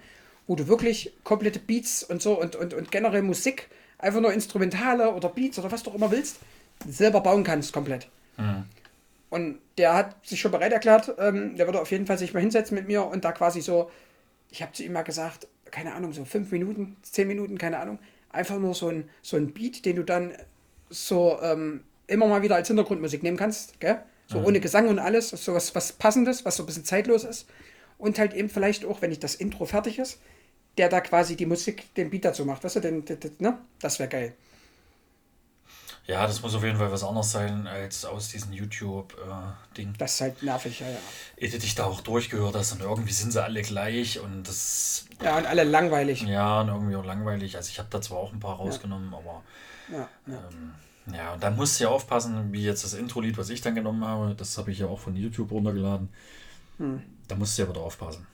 wo du wirklich komplette Beats und so und, und, und generell Musik, einfach nur Instrumentale oder Beats oder was du auch immer willst, selber bauen kannst komplett. Und der hat sich schon bereit erklärt, ähm, der würde auf jeden Fall sich mal hinsetzen mit mir und da quasi so, ich habe zu ihm mal gesagt, keine Ahnung, so fünf Minuten, zehn Minuten, keine Ahnung, einfach nur so ein, so ein Beat, den du dann so ähm, immer mal wieder als Hintergrundmusik nehmen kannst, gell? So ohne Gesang und alles, so was, was Passendes, was so ein bisschen zeitlos ist. Und halt eben vielleicht auch, wenn ich das Intro fertig ist, der da quasi die Musik, den Beat dazu macht, weißt du, den, den, den, ne? Das wäre geil. Ja, das muss auf jeden Fall was anderes sein als aus diesem YouTube-Ding. Das ist halt nervig, ja, ja. Ehe du dich da auch durchgehört hast und irgendwie sind sie alle gleich und das, Ja, und alle langweilig. ja, und irgendwie auch langweilig. Also ich habe da zwar auch ein paar rausgenommen, aber Ja, ja. ähm, ja, und dann musst du ja aufpassen, wie jetzt das Intro-Lied, was ich dann genommen habe, das habe ich ja auch von YouTube runtergeladen. Da musst du ja wieder aufpassen,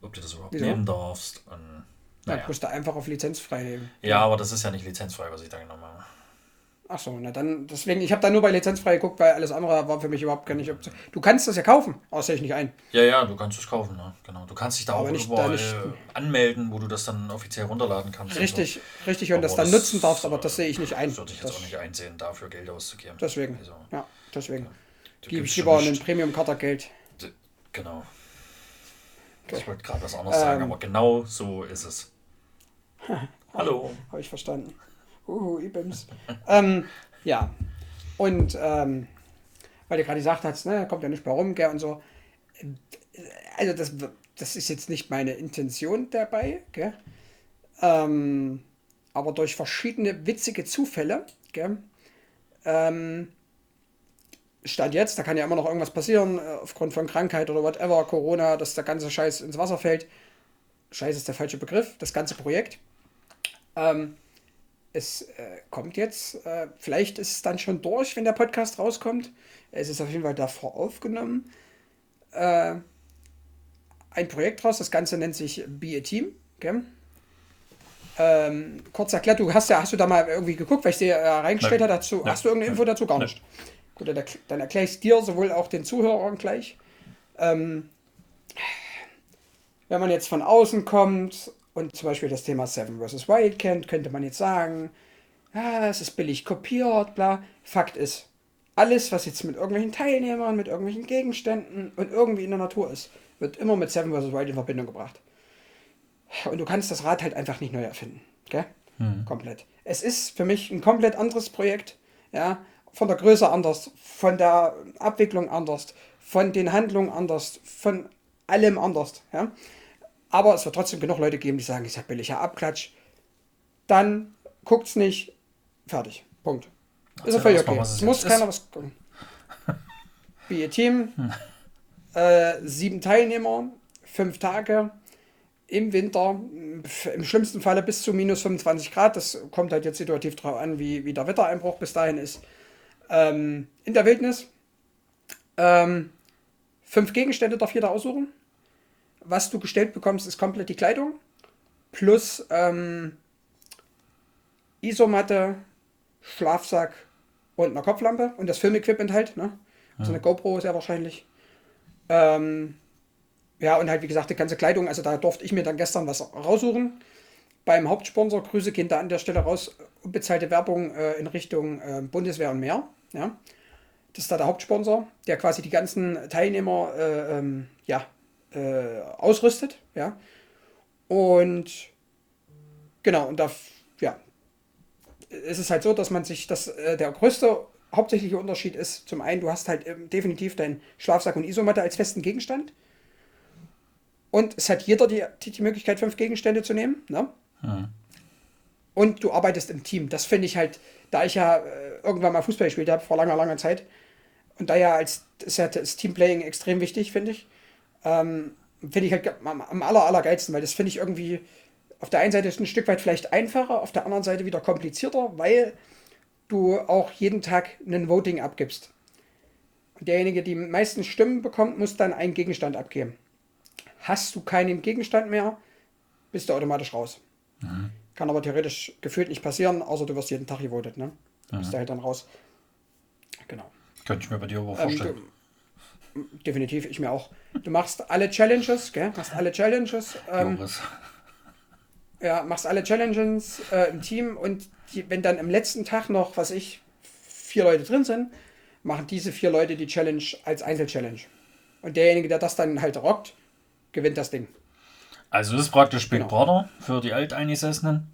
ob du das überhaupt Wieso? nehmen darfst. Und, Ja, naja. musst du einfach auf Lizenz freinehmen. Ja, aber das ist ja nicht lizenzfrei, was ich da genommen habe. Ach so, na dann, deswegen, ich habe da nur bei lizenzfrei geguckt, weil alles andere war für mich überhaupt gar nicht. Du kannst das ja kaufen, aber das sehe ich nicht ein. Ja, ja, du kannst es kaufen, ne? genau. Du kannst dich da Aber auch nicht- da überall nicht- äh, anmelden, wo du das dann offiziell runterladen kannst. und Richtig, so. richtig, und das dann das, nutzen darfst, aber das sehe ich nicht ein. Das würde ich jetzt Das- auch nicht einsehen, dafür Geld auszugeben. Deswegen, Also, ja, deswegen. du Gebe gibst ich lieber nicht- einen Premium-Cutter Geld. Genau. Okay. Ich wollte gerade was anderes sagen, Ähm. aber genau so ist es. Hallo. Habe ich verstanden. Uhu, Ibims. ähm, ja. Und ähm, weil du gerade gesagt hast, ne, kommt ja nicht mehr rum, gell, und so. Also das, das ist jetzt nicht meine Intention dabei, gell. Ähm, aber durch verschiedene witzige Zufälle, gell, ähm, Stand jetzt, da kann ja immer noch irgendwas passieren, äh, aufgrund von Krankheit oder whatever, Corona, dass der ganze Scheiß ins Wasser fällt. Scheiß ist der falsche Begriff, das ganze Projekt. Ähm, es äh, kommt jetzt, äh, vielleicht ist es dann schon durch, wenn der Podcast rauskommt. Es ist auf jeden Fall davor aufgenommen. Äh, ein Projekt raus, das Ganze nennt sich Be a Team. Gell? Ähm, kurz erklärt, du hast ja, hast du da mal irgendwie geguckt, weil ich dir äh, reingestellt Nein. habe dazu. Nein. Hast du irgendeine Info dazu? Gar Nein. nicht. Gut, dann, dann erkläre ich es dir, sowohl auch den Zuhörern gleich. Ähm, wenn man jetzt von außen kommt und zum Beispiel das Thema Seven vs. Wild kennt, könnte man jetzt sagen, ja, es ist billig kopiert, bla. Fakt ist, alles, was jetzt mit irgendwelchen Teilnehmern, mit irgendwelchen Gegenständen und irgendwie in der Natur ist, wird immer mit Seven vs. Wild in Verbindung gebracht. Und du kannst das Rad halt einfach nicht neu erfinden. Gell? Komplett. Es ist für mich ein komplett anderes Projekt. Ja? Von der Größe anders, von der Abwicklung anders, von den Handlungen anders, von allem anders. Ja? Aber es wird trotzdem genug Leute geben, die sagen, ist ja billiger Abklatsch. Dann guckt's nicht. Fertig. Punkt. Ist ja völlig okay. es muss keiner was gucken. Be a Team. Äh, sieben Teilnehmer, fünf Tage im Winter, im schlimmsten Falle bis zu minus 25 Grad. Das kommt halt jetzt situativ drauf an, wie, wie der Wettereinbruch bis dahin ist. Ähm, in der Wildnis. Ähm, fünf Gegenstände darf jeder aussuchen. Was du gestellt bekommst, ist komplett die Kleidung. Plus ähm, Isomatte, Schlafsack und eine Kopflampe und das Filmequipment halt. Ne? Also eine GoPro sehr wahrscheinlich. Ähm, ja, und halt, wie gesagt, die ganze Kleidung, also da durfte ich mir dann gestern was raussuchen. Beim Hauptsponsor, Grüße gehen da an der Stelle raus, unbezahlte Werbung äh, in Richtung äh, Bundeswehr und mehr. Ja. Das ist da der Hauptsponsor, der quasi die ganzen Teilnehmer äh, ähm, ja, äh, ausrüstet. Ja. Und genau, und da, ja, es ist halt so, dass man sich, das, äh, der größte hauptsächliche Unterschied ist, zum einen, du hast halt ähm, definitiv deinen Schlafsack und Isomatte als festen Gegenstand. Und es hat jeder die, die, die Möglichkeit, fünf Gegenstände zu nehmen. Ne? Und du arbeitest im Team. Das finde ich halt, da ich ja äh, irgendwann mal Fußball gespielt habe, vor langer, langer Zeit, und da ja als ist ja das Teamplaying extrem wichtig, finde ich. Ähm, finde ich halt am, am aller, allergeilsten, weil das finde ich irgendwie auf der einen Seite ist ein Stück weit vielleicht einfacher, auf der anderen Seite wieder komplizierter, weil du auch jeden Tag einen Voting abgibst. Und derjenige, der die meisten Stimmen bekommt, muss dann einen Gegenstand abgeben. Hast du keinen Gegenstand mehr, bist du automatisch raus. Kann aber theoretisch gefühlt nicht passieren, außer du wirst jeden Tag gewotet, ne? Bist du halt dann raus. Genau. Könnte ich mir bei dir aber Ähm, vorstellen. du, definitiv, ich mir auch. Du machst alle Challenges, gell? Machst alle Challenges. Ähm. Ja, machst alle Challenges äh, im Team und die, wenn dann am letzten Tag noch, was ich, vier Leute drin sind, machen diese vier Leute die Challenge als Einzelchallenge. Und derjenige, der das dann halt rockt, gewinnt das Ding. Also das ist praktisch Big Genau. Brother für die Alteingesessenen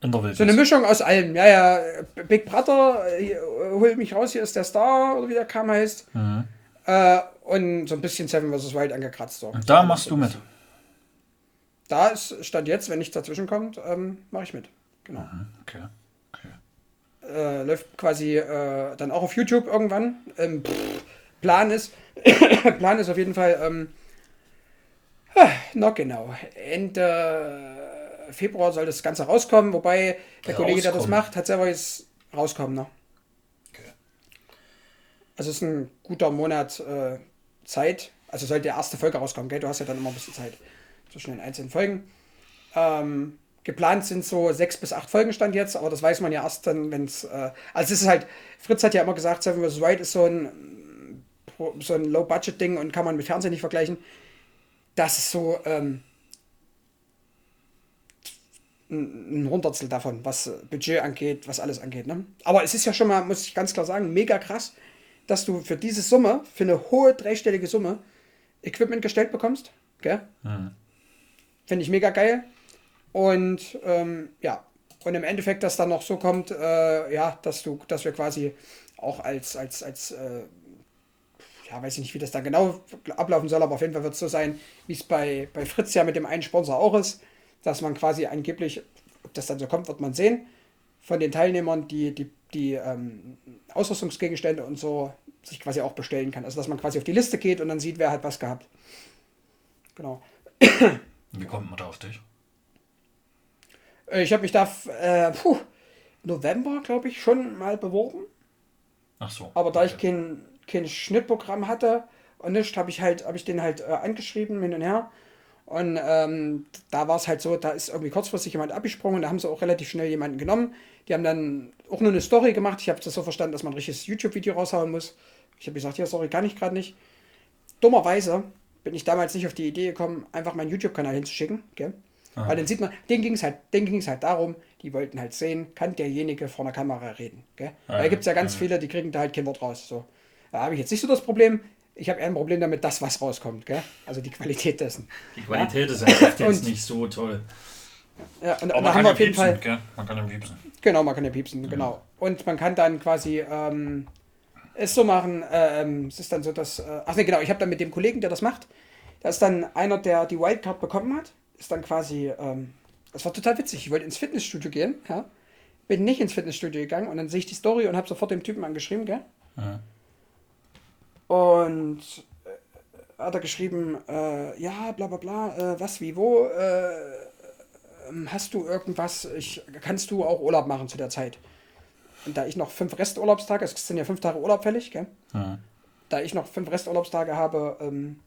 in der Wildnis. So eine Mischung aus allem. Ja, ja, Big Brother, äh, äh, holt mich raus, hier ist der Star, oder wie der Kam heißt. Mhm. Äh, und so ein bisschen Seven vs. Wild angekratzt. So. Und da machst du mit. Da ist Stand jetzt, wenn nichts dazwischen kommt, ähm, mache ich mit. Genau. Okay. okay. Äh, läuft quasi äh, dann auch auf YouTube irgendwann. Ähm, pff, Plan ist, Plan ist auf jeden Fall, ähm, noch genau, Ende Februar soll das Ganze rauskommen, wobei der Kollege, der das Rauskommen. macht, hat selber jetzt rauskommen. Ne? Also es ist ein guter Monat äh, Zeit. Also sollte die erste Folge rauskommen, gell? Du hast ja dann immer ein bisschen Zeit zwischen den einzelnen Folgen. Ähm, geplant sind so sechs bis acht Folgen stand jetzt, aber das weiß man ja erst dann, wenn es. Äh, also es ist halt, Fritz hat ja immer gesagt, Seven vs. Wild ist so ein, so ein Low-Budget-Ding und kann man mit Fernsehen nicht vergleichen. Das ist so ähm, ein ein Hundertstel davon, was Budget angeht, was alles angeht. Ne? Aber es ist ja schon mal, muss ich ganz klar sagen, mega krass, dass du für diese Summe, für eine hohe dreistellige Summe, Equipment gestellt bekommst. Gell? Finde ich mega geil. Und ähm, ja, und im Endeffekt, dass dann noch so kommt, äh, ja, dass du, dass wir quasi auch als, als, als, äh, ja, weiß ich nicht, wie das dann genau ablaufen soll, aber auf jeden Fall wird es so sein, wie es bei, bei Fritz ja mit dem einen Sponsor auch ist, dass man quasi angeblich, ob das dann so kommt, wird man sehen, von den Teilnehmern, die, die, die ähm, Ausrüstungsgegenstände und so sich quasi auch bestellen kann. Also dass man quasi auf die Liste geht und dann sieht, wer hat was gehabt. Genau. Wie kommt man da auf dich? Äh, Ich habe mich da äh, puh, November, glaube ich, schon mal beworben. Ach so. Aber da ich kein, kein Schnittprogramm hatte und nicht, habe ich halt, habe ich den halt äh, angeschrieben hin und her. Und ähm, da war es halt so, da ist irgendwie kurzfristig jemand abgesprungen, da haben sie auch relativ schnell jemanden genommen. Die haben dann auch nur eine Story gemacht. Ich habe das so verstanden, dass man ein richtiges YouTube-Video raushauen muss. Ich habe gesagt, ja, sorry, kann ich gerade nicht. Dummerweise bin ich damals nicht auf die Idee gekommen, einfach meinen YouTube-Kanal hinzuschicken. Gell? Weil dann sieht man, denen ging es halt, denen ging's halt darum, die wollten halt sehen, kann derjenige vor einer Kamera reden. Gell? Weil da gibt es ja ganz viele, die kriegen da halt kein Wort raus. So. Da habe ich jetzt nicht so das Problem. Ich habe eher ein Problem damit, das, was rauskommt. Gell? Also die Qualität dessen. Die Qualität ist einfach jetzt nicht so toll. Ja, und, Aber und man kann ja auf jeden piepsen, Fall. gell? Man kann ja piepsen. Genau, man kann ja piepsen, genau. Und man kann dann quasi ähm, es so machen, ähm, es ist dann so, dass, äh, ach ne, genau, ich habe dann mit dem Kollegen, der das macht, da ist dann einer, der die Wildcard bekommen hat, ist dann quasi, ähm, das war total witzig, ich wollte ins Fitnessstudio gehen, ja, bin nicht ins Fitnessstudio gegangen und dann sehe ich die Story und habe sofort dem Typen angeschrieben, gell? Und äh, hat er geschrieben, äh, ja, bla bla bla, äh, was, wie, wo, äh, ähm, hast du irgendwas, ich, kannst du auch Urlaub machen zu der Zeit? Und da ich noch fünf Resturlaubstage, es sind ja fünf Tage Urlaub fällig, gell? Da ich noch fünf Resturlaubstage habe, ähm,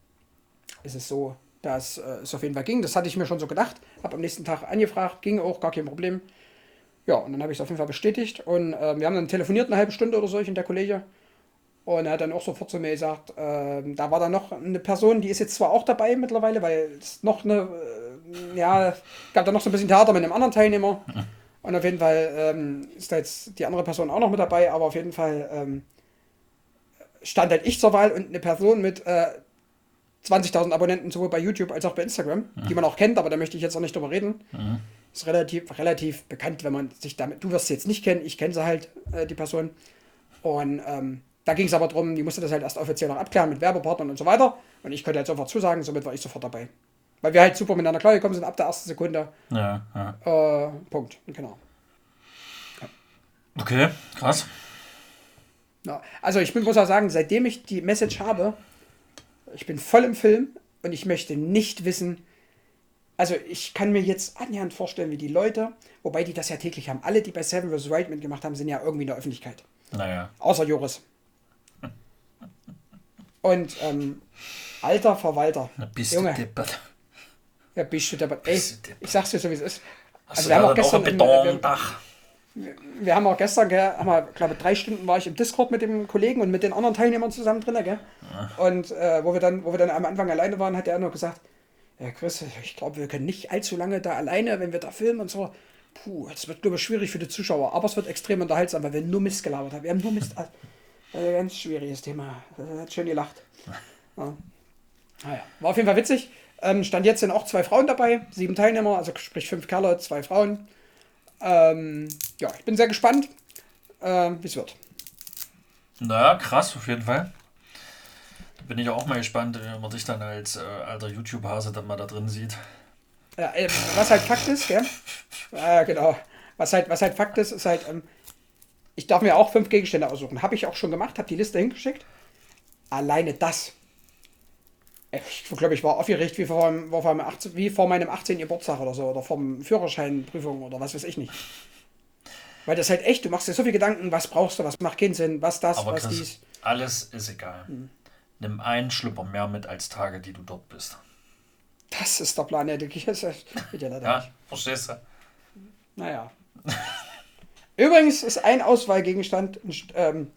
ist es so, dass äh, es auf jeden Fall ging. Das hatte ich mir schon so gedacht. Habe am nächsten Tag angefragt, ging auch, gar kein Problem. Ja, und dann habe ich es auf jeden Fall bestätigt. Und äh, wir haben dann telefoniert eine halbe Stunde oder so, ich und der Kollege. Und er hat dann auch sofort zu mir gesagt, ähm, da war dann noch eine Person, die ist jetzt zwar auch dabei mittlerweile, weil es noch eine, äh, ja, gab da noch so ein bisschen Theater mit einem anderen Teilnehmer. Und auf jeden Fall ähm, ist da jetzt die andere Person auch noch mit dabei, aber auf jeden Fall ähm, stand halt ich zur Wahl und eine Person mit äh, 20.000 Abonnenten sowohl bei YouTube als auch bei Instagram, die man auch kennt, aber da möchte ich jetzt auch nicht drüber reden. Ist relativ, relativ bekannt, wenn man sich damit, du wirst sie jetzt nicht kennen, ich kenne sie halt, äh, die Person. Und ähm, da ging es aber darum, die musste das halt erst offiziell noch abklären mit Werbepartnern und so weiter. Und ich konnte halt sofort zusagen, somit war ich sofort dabei. Weil wir halt super miteinander klargekommen sind ab der ersten Sekunde. Ja, ja. Äh, Punkt. Genau. Okay, krass. Ja, also ich muss auch sagen, seitdem ich die Message habe, ich bin voll im Film und ich möchte nicht wissen, also ich kann mir jetzt annähernd vorstellen, wie die Leute, wobei die das ja täglich haben, alle, die bei Seven vs. Wild mitgemacht haben, sind ja irgendwie in der Öffentlichkeit. Naja. Außer Joris. Und ähm, alter Verwalter. Na, bist Junge, du deppert. ja, bist du deppert. Ey, Bist du deppert. ich sag's dir so, wie es ist. Also wir haben auch auch gestern im- wir- Betondach? Wir haben auch gestern, gell, haben wir, glaube drei Stunden war ich im Discord mit dem Kollegen und mit den anderen Teilnehmern zusammen drin, gell? Und äh, wo wir dann, wo wir dann am Anfang alleine waren, hat er nur gesagt, ja Chris, ich glaube, wir können nicht allzu lange da alleine, wenn wir da filmen und so. Puh, das wird, glaube ich, schwierig für die Zuschauer, aber es wird extrem unterhaltsam, weil wir nur Mist gelabert haben. Wir haben nur Mist. Also, ganz schwieriges Thema. Hat schön gelacht. Ja. Naja, war auf jeden Fall witzig. Ähm, stand jetzt sind auch zwei Frauen dabei, sieben Teilnehmer, also sprich fünf Kerle, zwei Frauen. Ähm, ja, ich bin sehr gespannt, äh, wie es wird. Naja, krass, auf jeden Fall. Da bin ich auch mal gespannt, wenn man dich dann als äh, alter YouTube-Hase dann mal da drin sieht. Ja, äh, was halt Fakt ist, gell? Ja, genau. Was halt, was halt Fakt ist, ist halt, ähm, ich darf mir auch fünf Gegenstände aussuchen. Habe ich auch schon gemacht, habe die Liste hingeschickt. Alleine das. Ich glaube, ich war aufgeregt wie vor, meinem, vor meinem 18, wie vor meinem 18. Geburtstag oder so. Oder vor Führerscheinprüfung oder was weiß ich nicht. Weil das halt echt, du machst dir so viel Gedanken, was brauchst du, was macht keinen Sinn, was das, Aber was Chris, dies. alles ist egal. Nimm einen Schlüpper mehr mit als Tage, die du dort bist. Das ist der Plan, ja, du geht ja Ja, verstehst du? Naja. Übrigens ist ein Auswahlgegenstand ähm,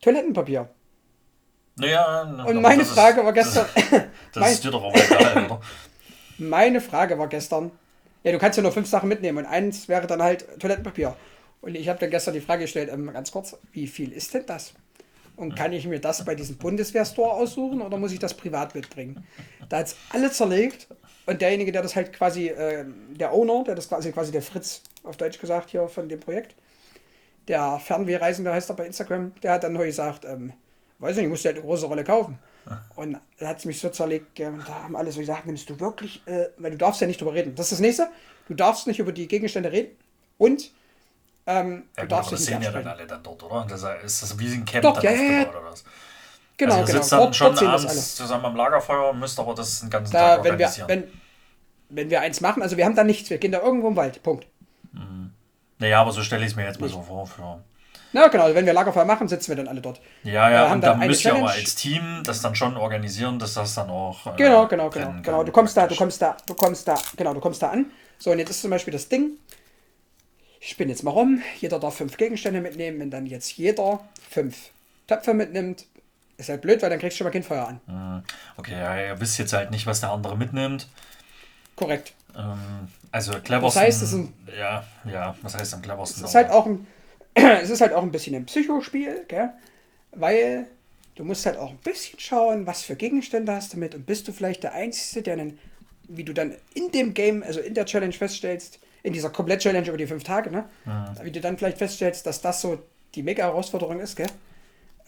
Toilettenpapier. Naja, Und meine Frage war gestern. Das mein, ist dir doch auch egal, oder? meine Frage war gestern. Ja, du kannst ja nur fünf Sachen mitnehmen und eins wäre dann halt Toilettenpapier. Und ich habe dann gestern die Frage gestellt, ähm, ganz kurz, wie viel ist denn das? Und kann ich mir das bei diesem Bundeswehrstore aussuchen oder muss ich das privat mitbringen? Da hat es alle zerlegt und derjenige, der das halt quasi, äh, der Owner, der das quasi, quasi der Fritz, auf Deutsch gesagt, hier von dem Projekt, der Fernwehreisende heißt er bei Instagram, der hat dann neu gesagt, ähm, weiß nicht, ich muss dir halt eine große Rolle kaufen. Und da hat es mich so zerlegt, und da haben alle so gesagt, nimmst du wirklich, äh, weil du darfst ja nicht drüber reden. Das ist das nächste. Du darfst nicht über die Gegenstände reden und ähm, Ja, du gut, darfst aber das sehen ja dann alle dann dort, oder? Das ist das wie ein Camp Dort, dann ja, ja, oder was? Genau, also ihr genau. sitzt dann Dort, schon dort abends zusammen am Lagerfeuer, müsst aber das den ganzen Da, Tag wenn wir, wenn, wenn wir eins machen, also wir haben da nichts, wir gehen da irgendwo im Wald, Punkt. Naja, aber so stelle ich es mir jetzt mal so vor. Für, Na genau, wenn wir Lagerfeuer machen, sitzen wir dann alle dort. ja, ja, haben und dann dann müsst ihr aber als Team das dann schon organisieren, dass das dann auch. äh, Genau, genau, genau. genau. Du kommst da, du kommst da, du kommst da, genau, du kommst da an. So, und jetzt ist zum Beispiel das Ding. Ich spinne jetzt mal rum. Jeder darf fünf Gegenstände mitnehmen. Wenn dann jetzt jeder fünf Töpfe mitnimmt, ist halt blöd, weil dann kriegst du schon mal kein Feuer an. Hm, Okay, ja, ihr wisst jetzt halt nicht, was der andere mitnimmt. Korrekt. Ähm, also cleversten. heißt, es ist ein- ja, ja, was heißt am cleversten? Es ist halt auch ein, es ist halt auch ein bisschen ein Psychospiel, gell? Weil du musst halt auch ein bisschen schauen, was für Gegenstände hast du mit und bist du vielleicht der Einzige, der einen, wie du dann in dem Game, also in der Challenge feststellst, in dieser Komplett-Challenge über die fünf Tage, ne? Wie du dann vielleicht feststellst, dass das so die Mega-Herausforderung ist, gell?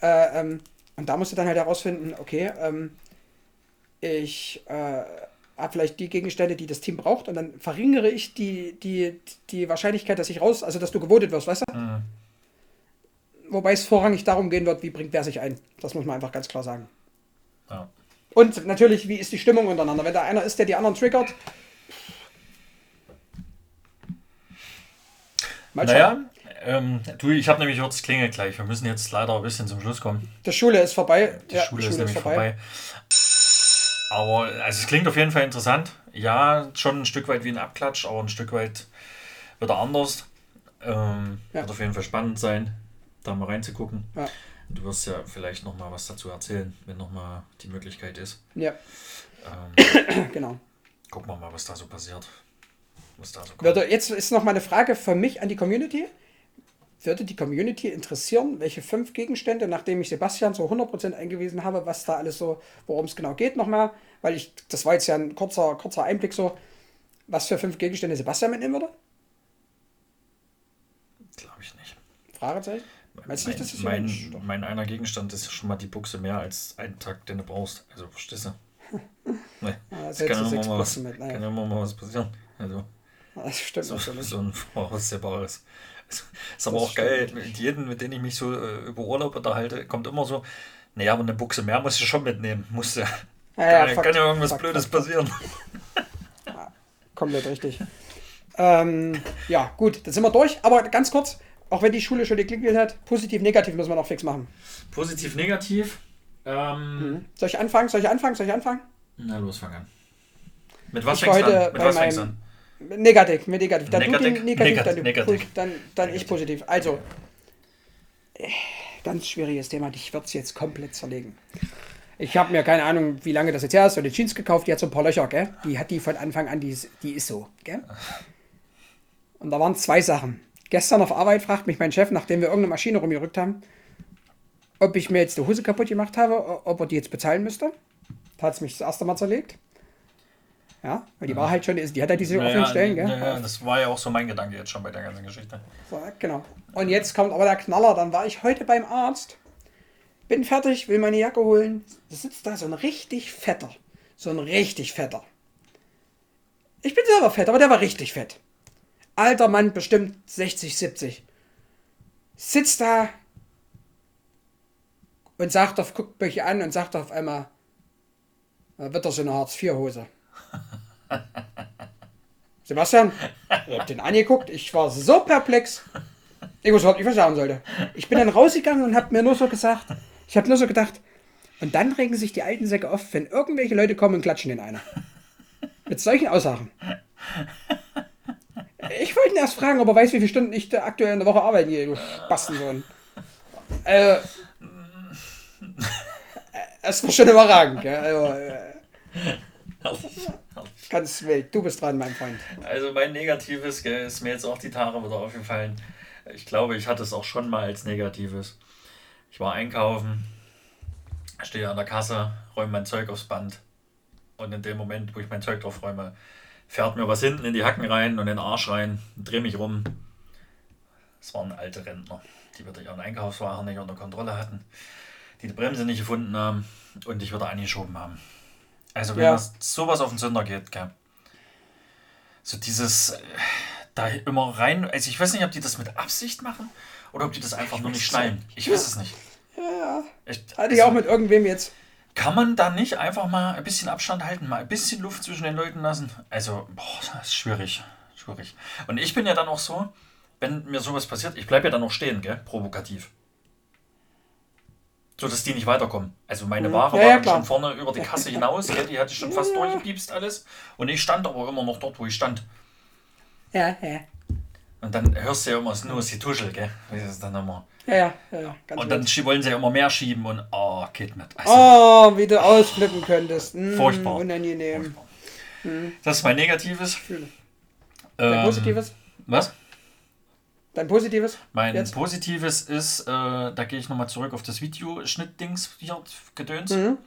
Äh, ähm, und da musst du dann halt herausfinden, okay, ähm, ich äh, habe vielleicht die Gegenstände, die das Team braucht, und dann verringere ich die, die, die Wahrscheinlichkeit, dass ich raus, also dass du gewotet wirst, weißt du? Mhm. Wobei es vorrangig darum gehen wird, wie bringt wer sich ein. Das muss man einfach ganz klar sagen. Ja. Und natürlich, wie ist die Stimmung untereinander? Wenn da einer ist, der die anderen triggert. Mal schauen. Naja, ähm, du, ich habe nämlich jetzt klingelt gleich. Wir müssen jetzt leider ein bisschen zum Schluss kommen. Die Schule ist vorbei. Die Schule, ist nämlich vorbei. Aber also es klingt auf jeden Fall interessant. Ja, schon ein Stück weit wie ein Abklatsch, aber ein Stück weit wieder anders. Ähm, Ja. Wird auf jeden Fall spannend sein, da mal reinzugucken. Ja. Du wirst ja vielleicht noch mal was dazu erzählen, wenn noch mal die Möglichkeit ist. Ja, Ähm, genau. gucken wir mal, was da so passiert. Was da so kommt. Jetzt ist noch mal eine Frage für mich an die Community. Würde die Community interessieren, welche fünf Gegenstände, nachdem ich Sebastian so 100% eingewiesen habe, was da alles so, worum es genau geht nochmal, weil ich, das war jetzt ja ein kurzer, kurzer Einblick so, was für fünf Gegenstände Sebastian mitnehmen würde? Glaube ich nicht. Fragezeichen? Meinst du nicht, mein, dass das mein, Doch. mein einer Gegenstand ist schon mal die Buchse mehr als einen Tag, den du brauchst. Also, verstehst du? Nee, Ja, es das kann mal was, mit, kann immer mal was passieren. Also, Das stimmt so, so ein voraussehbares. Ist aber Das auch geil, mit jedem, mit dem ich mich so äh, über Urlaub unterhalte, kommt immer so, naja, aber eine Buchse mehr musst du schon mitnehmen. Musst ja, Ja, ja, kann, ja, kann ja irgendwas Fakt, Blödes Fakt, passieren. Komplett richtig. ähm, ja, gut, dann sind wir durch. Aber ganz kurz, auch wenn die Schule schon geklingelt hat, positiv, negativ müssen wir noch fix machen. Positiv, negativ. Ähm, Soll ich anfangen? Soll ich anfangen? Soll ich anfangen? Na los, fang an. Mit was Ich fängst du heute an? Mit was fängst du an? Negativ, mit negativ. Dann du Negativ? negativ, dann, Negativ, negativ. dann, dann ich positiv. Also, äh, ganz schwieriges Thema. Ich würde es jetzt komplett zerlegen. Ich habe mir keine Ahnung, wie lange das jetzt her ist, so eine Jeans gekauft, die hat so ein paar Löcher, gell? Die hat die von Anfang an, die ist, die ist so, gell? Und da waren zwei Sachen. Gestern auf Arbeit fragt mich mein Chef, nachdem wir irgendeine Maschine rumgerückt haben, ob ich mir jetzt die Hose kaputt gemacht habe, ob er die jetzt bezahlen müsste. Da hat es mich das erste Mal zerlegt. Ja, weil die war halt schon, die hat ja diese offenen Stellen, gell? Ja, das war ja auch so mein Gedanke jetzt schon bei der ganzen Geschichte. So, genau. Und jetzt kommt aber der Knaller, dann war ich heute beim Arzt, bin fertig, will meine Jacke holen. Da sitzt da so ein richtig fetter. So ein richtig fetter. Ich bin selber fett, aber der war richtig fett. Alter Mann, bestimmt 60, 70. Sitzt da und sagt auf, guckt mich an und sagt auf einmal, wird das so eine Hartz-IV-Hose. Sebastian, ich hab den angeguckt, ich war so perplex. Ich wusste überhaupt nicht, was ich sagen sollte. Ich bin dann rausgegangen und hab mir nur so gesagt, ich habe nur so gedacht, und dann regen sich die alten Säcke auf, wenn irgendwelche Leute kommen und klatschen den einer. Mit solchen Aussagen. Ich wollte ihn erst fragen, ob er weiß, wie viele Stunden ich aktuell in der Woche arbeite, hier, du Spastensohn. Äh, es war schon überragend, gell? Also, äh, ganz wild. Du bist dran, mein Freund. Also mein Negatives gell, ist mir jetzt auch die Tage wieder aufgefallen. Ich glaube, ich hatte es auch schon mal als Negatives. Ich war einkaufen, stehe an der Kasse, räume mein Zeug aufs Band. Und in dem Moment, wo ich mein Zeug drauf räume, fährt mir was hinten in die Hacken rein und in den Arsch rein, drehe mich rum. Es waren alte Rentner, die wieder ihren Einkaufswagen nicht unter Kontrolle hatten, die die Bremse nicht gefunden haben und dich wieder angeschoben haben. Also wenn Ja. das sowas auf den Sünder geht, gell? So dieses äh, da immer rein, also ich weiß nicht, ob die das mit Absicht machen oder ob die das einfach nur nicht schnallen. Ich weiß es nicht. Ja, Echt, hatte ich also- auch mit irgendwem jetzt. kann man da nicht einfach mal ein bisschen Abstand halten, mal ein bisschen Luft zwischen den Leuten lassen? Also, boah, das ist schwierig. Schwierig. Und ich bin ja dann auch so, wenn mir sowas passiert, ich bleibe ja dann noch stehen, gell? Provokativ. So dass die nicht weiterkommen. Also meine Ware Mhm. Ja, war ja, schon vorne über die Kasse hinaus, gell? die hatte ich schon fast Ja. durchgepiepst alles. Und ich stand aber immer noch dort, wo ich stand. Ja, ja. Und dann hörst du ja immer, es ist nur die Tuschel, gell? Das ist dann immer. Ja, ja, ja, ja. Und dann wild. wollen sie ja immer mehr schieben und oh, geht mit. Also, Oh, wie du ausflippen könntest. Mm, Furchtbar. Unangenehm. Das ist mein Negatives. Dein Ähm, Positives? Was? Dein Positives? Mein Jetzt? Positives ist, äh, da gehe ich nochmal zurück auf das Videoschnittdings hier gedöns, Mhm.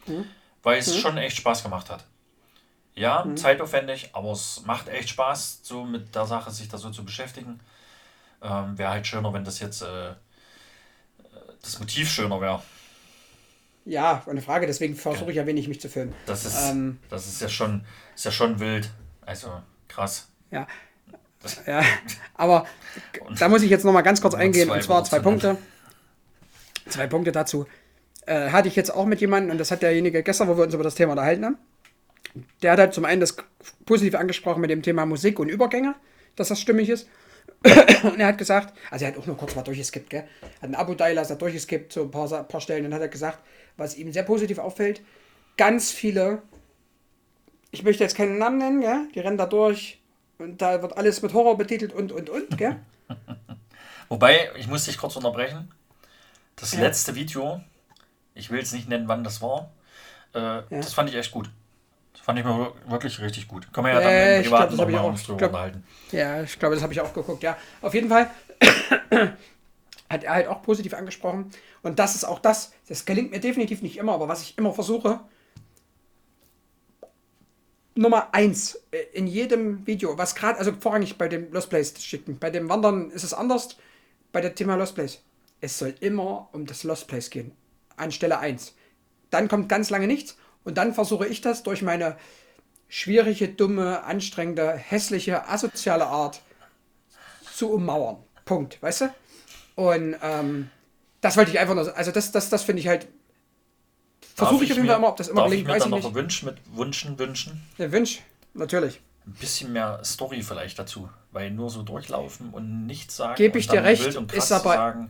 weil es schon echt Spaß gemacht hat. Ja, Mhm. zeitaufwendig, aber es macht echt Spaß, so mit der Sache sich da so zu beschäftigen. Ähm, wäre halt schöner, wenn das jetzt äh, das Motiv schöner wäre. Ja, eine Frage, deswegen versuche ich ja wenig mich zu filmen. Das ist, Ähm. das ist ja schon, ist ja schon wild. Also krass. Ja. Ja, aber da muss ich jetzt noch mal ganz kurz eingehen, und zwar zwei Punkte. Zwei Punkte dazu. Äh, hatte ich jetzt auch mit jemandem, und das hat derjenige gestern, wo wir uns über das Thema unterhalten haben. Der hat halt zum einen das positiv angesprochen mit dem Thema Musik und Übergänge, dass das stimmig ist. Und er hat gesagt, also er hat auch nur kurz mal durchgeskippt, gell? Hat ein Abo-Dialer, hat durchgeskippt, so ein paar, paar Stellen, und hat er gesagt, was ihm sehr positiv auffällt, ganz viele, ich möchte jetzt keinen Namen nennen, gell? Die rennen da durch und da wird alles mit Horror betitelt und, und, und, gell? Wobei, ich muss dich kurz unterbrechen. Das Ja. letzte Video, ich will jetzt nicht nennen, wann das war, äh, das fand ich echt gut. Das fand ich mir wir- wirklich richtig gut. Können wir ja dann Äh, im glaub, Privaten ich nochmal uns drüber glaub- unterhalten. Ja, ich glaube, das habe ich auch geguckt, ja. Auf jeden Fall hat er halt auch positiv angesprochen. Und das ist auch das, das gelingt mir definitiv nicht immer, aber was ich immer versuche, Nummer eins äh, in jedem Video, was gerade, also vorrangig bei dem Lost Place schicken. Bei dem Wandern ist es anders, bei dem Thema Lost Place. Es soll immer um das Lost Place gehen, an Stelle 1. Dann kommt ganz lange nichts und dann versuche ich das durch meine schwierige, dumme, anstrengende, hässliche, asoziale Art zu ummauern. Punkt, weißt du? Und ähm, das wollte ich einfach nur, also das, das, das finde ich halt, versuche ich auf jeden Fall immer, ob das immer darf gelingt, ich mir weiß dann ich noch wünschen mit Wünschen, Wünschen? Der Wünsch, natürlich. Ein bisschen mehr Story vielleicht dazu, weil nur so durchlaufen und nichts sagen. Geb und ich dir recht, ist aber- sagen.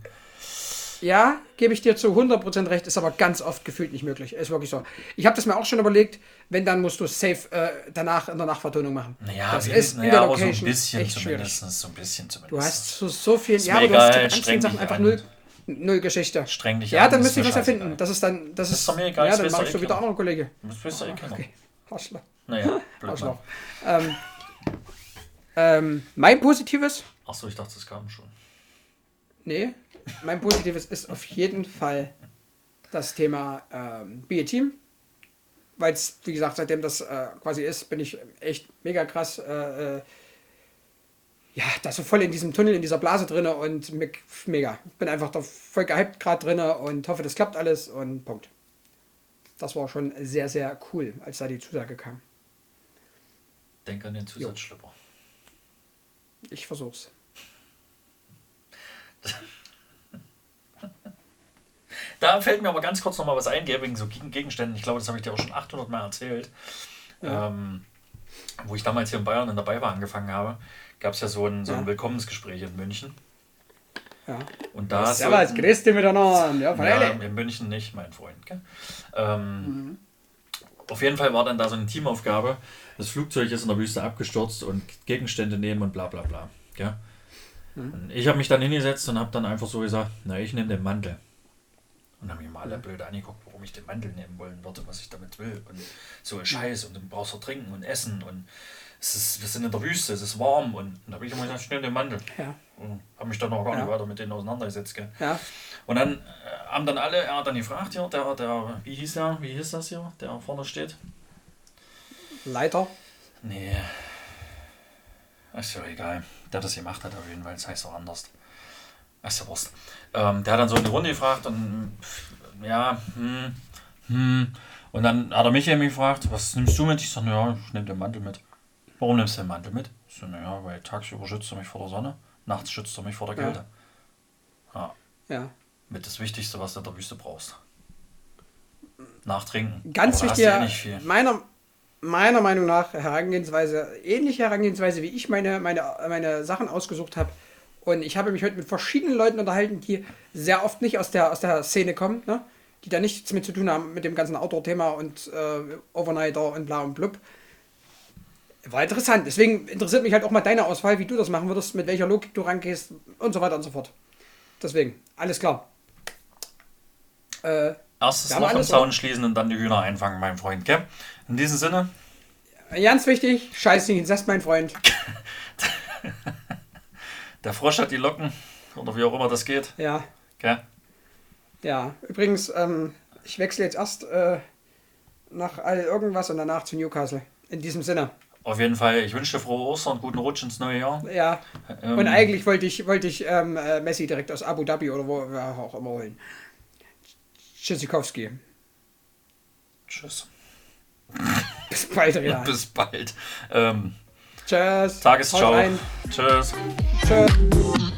Ja, gebe ich dir zu 100% recht, ist aber ganz oft gefühlt nicht möglich. Ist wirklich so. Ich habe das mir auch schon überlegt, wenn, dann musst du es safe äh, danach in der Nachvertonung machen. Naja, das ist in naja, der aber Location so ein bisschen echt schwierig. zumindest. So ein bisschen zumindest. Du hast so, so viel, Ist ja, aber du hast anstrengenden Sachen einfach null. Null Geschichte. Streng dich Ja, an, dann müsste ich was erfinden. Das ist dann, das ist, doch mir egal, ja, das dann weiß mach doch ich so eh wie der keiner. andere Kollege. Das wisst ihr eh keiner. Okay, Arschloch. Naja, blöd Arschloch. Ähm, ähm, mein Positives, Achso, ich dachte, das kam schon. nee, mein Positives ist auf jeden Fall das Thema ähm, Be a Team. Weil es, wie gesagt, seitdem das äh, quasi ist, bin ich echt mega krass. Äh, äh, ja, da so voll in diesem Tunnel, in dieser Blase drinne und me mega. Bin einfach da voll gehypt gerade drinne und hoffe, das klappt alles und Punkt. Das war schon sehr, sehr cool, als da die Zusage kam. Denk an den Zusatzschlipper. Ich versuch's. Da fällt mir aber ganz kurz noch mal was ein, wegen so Gegen- Gegenständen. Ich glaube, das habe ich dir auch schon 800 Mal erzählt. Ja. Ähm, wo ich damals hier in Bayern in der BayWa angefangen habe, gab es ja so ein, so ein Ja. Willkommensgespräch in München. Ja. Und da Servus, sollten- grüß dich miteinander. Ja, Ja, in München nicht, mein Freund. Ähm, Auf jeden Fall war dann da so eine Teamaufgabe. Das Flugzeug ist in der Wüste abgestürzt und Gegenstände nehmen und bla bla bla. Und ich habe mich dann hingesetzt und habe dann einfach so gesagt, na, ich nehme den Mantel. Und haben mich mal alle blöd angeguckt, warum ich den Mantel nehmen wollen würde, was ich damit will. Und so ein Scheiß und dann brauchst du trinken und essen und es ist, wir sind in der Wüste, es ist warm und, und da habe ich immer gesagt, ich nehme den Mantel. Ja. Und habe mich dann noch gar nicht Ja. weiter mit denen auseinandergesetzt. Gell? Ja. Und dann äh, haben dann alle, er hat dann gefragt hier, der, der, wie hieß der, wie hieß das hier, der vorne steht? Leiter. Nee. Ist ja egal. Der das gemacht hat auf jeden Fall, das heißt auch anders. Ist ja Wurst. Ähm, der hat dann so eine Runde gefragt und pff, ja, hm, hm. Und dann hat er mich eben gefragt, was nimmst du mit? Ich sage, ja, ich nehme den Mantel mit. Warum nimmst du den Mantel mit? Ich sage, naja, weil tagsüber schützt er mich vor der Sonne, nachts schützt er mich vor der Ja. Kälte. Ja. Ja. Mit das Wichtigste, was du in der Wüste brauchst. Nachtrinken. Ganz wichtig, du eh meiner, meiner Meinung nach Herangehensweise, ähnliche Herangehensweise, wie ich meine, meine, meine Sachen ausgesucht habe. Und ich habe mich heute mit verschiedenen Leuten unterhalten, die sehr oft nicht aus der, aus der Szene kommen, ne? die da nichts mit zu tun haben mit dem ganzen Outdoor-Thema und äh, Overnighter und bla und blub. War interessant. Deswegen interessiert mich halt auch mal deine Auswahl, wie du das machen würdest, mit welcher Logik du rangehst und so weiter und so fort. Deswegen, alles klar. Äh, Erstes Loch im Zaun schließen und dann die Hühner einfangen, mein Freund. Gell? In diesem Sinne, Ganz wichtig, scheiß nicht ins Nest, mein Freund. der Frosch hat die Locken. Oder wie auch immer das geht. Ja, Gell? ja. Übrigens, ähm, ich wechsle jetzt erst äh, nach all irgendwas und danach zu Newcastle. In diesem Sinne. Auf jeden Fall, ich wünsche dir frohe Ostern, guten Rutsch ins neue Jahr. Ja. Ähm, Und eigentlich wollte ich, wollte ich ähm, äh, Messi direkt aus Abu Dhabi oder wo wir auch immer holen. Tschüssikowski. Tschüss. Bis bald, ja. Bis bald. Ähm, Tschüss. Tagesschau. Tschüss. Tschüss.